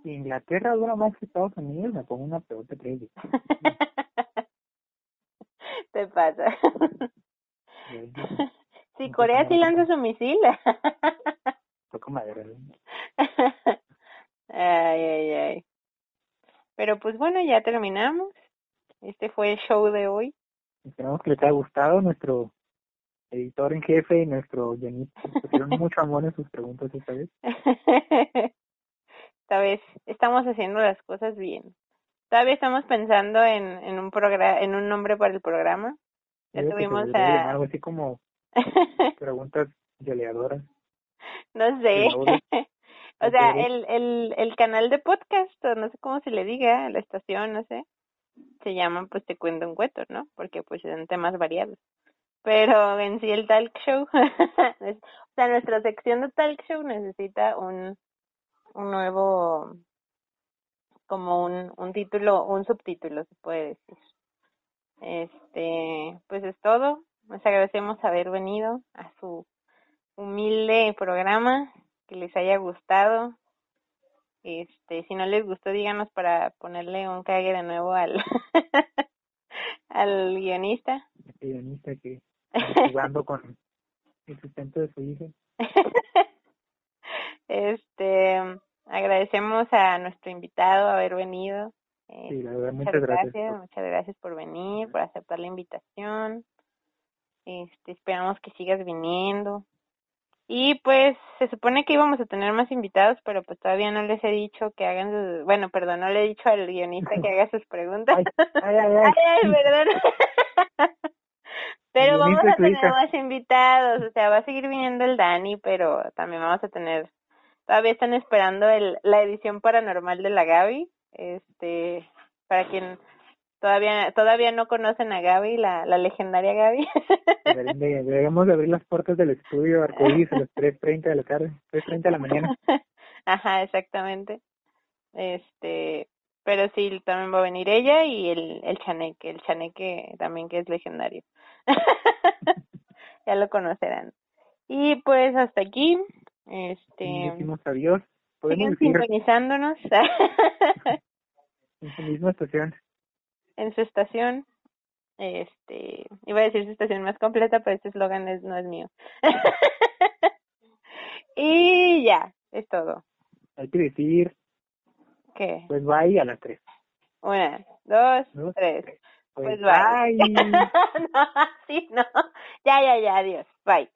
Si Inglaterra dura más que Estados Unidos, me pongo una tres veces. Te pasa. Si Corea sí nada. lanza su misil. Madera. ¿no? ay, ay, ay. Pero pues bueno, ya terminamos. Este fue el show de hoy. Esperamos que les haya gustado nuestro editor en jefe y nuestro guionista. Pusieron mucho amor en sus preguntas esta vez. Esta vez estamos haciendo las cosas bien. Todavía estamos pensando en, en un programa, en un nombre para el programa. Ya tuvimos a, algo así como preguntas goleadoras. no sé. O sea, el, el, el canal de podcast, o no sé cómo se le diga, la estación, no sé, se llama pues Te Cuento un Cuento, ¿no? Porque pues son temas variados. Pero en sí el talk show, o sea, nuestra sección de talk show necesita un, un nuevo, como un, un título, un subtítulo, se puede decir. Este, pues es todo. Les agradecemos haber venido a su humilde programa, que les haya gustado. Este, si no les gustó, díganos para ponerle un cague de nuevo al, al guionista. Este guionista que está jugando con el sustento de su hija. este, agradecemos a nuestro invitado haber venido. Eh, Sí, la verdad, muchas muchas gracias. gracias, muchas gracias por venir, por aceptar la invitación. Este, esperamos que sigas viniendo. Y pues se supone que íbamos a tener más invitados, pero pues todavía no les he dicho que hagan sus, bueno, perdón, no le he dicho al guionista que haga sus preguntas. Ay, ay, ay, ay. Perdón. Pero vamos a tener hija. más invitados, o sea, va a seguir viniendo el Dani, pero también vamos a tener, todavía están esperando el, la edición paranormal de la Gaby, este, para quien todavía todavía no conocen a Gaby, la, la legendaria Gaby. Deberían de- Deberíamos de abrir las puertas del estudio Arcoíris a las 3.30 de la tarde, 3.30 de la mañana. Ajá, exactamente. Este, pero sí, también va a venir ella y el, el chaneque, el chaneque también que es legendario. ya lo conocerán. Y pues hasta aquí, Y este, decimos adiós. Podemos sigan sintonizándonos en su misma estación. En su estación. Este, iba a decir su estación más completa, pero este eslogan es, no es mío. y ya, es todo. Hay que decir, ¿Qué? pues bye a las 3. Una, dos, Dos, tres. tres. Pues Pues bye. bye. no, así no. Ya, ya, ya, adiós. Bye.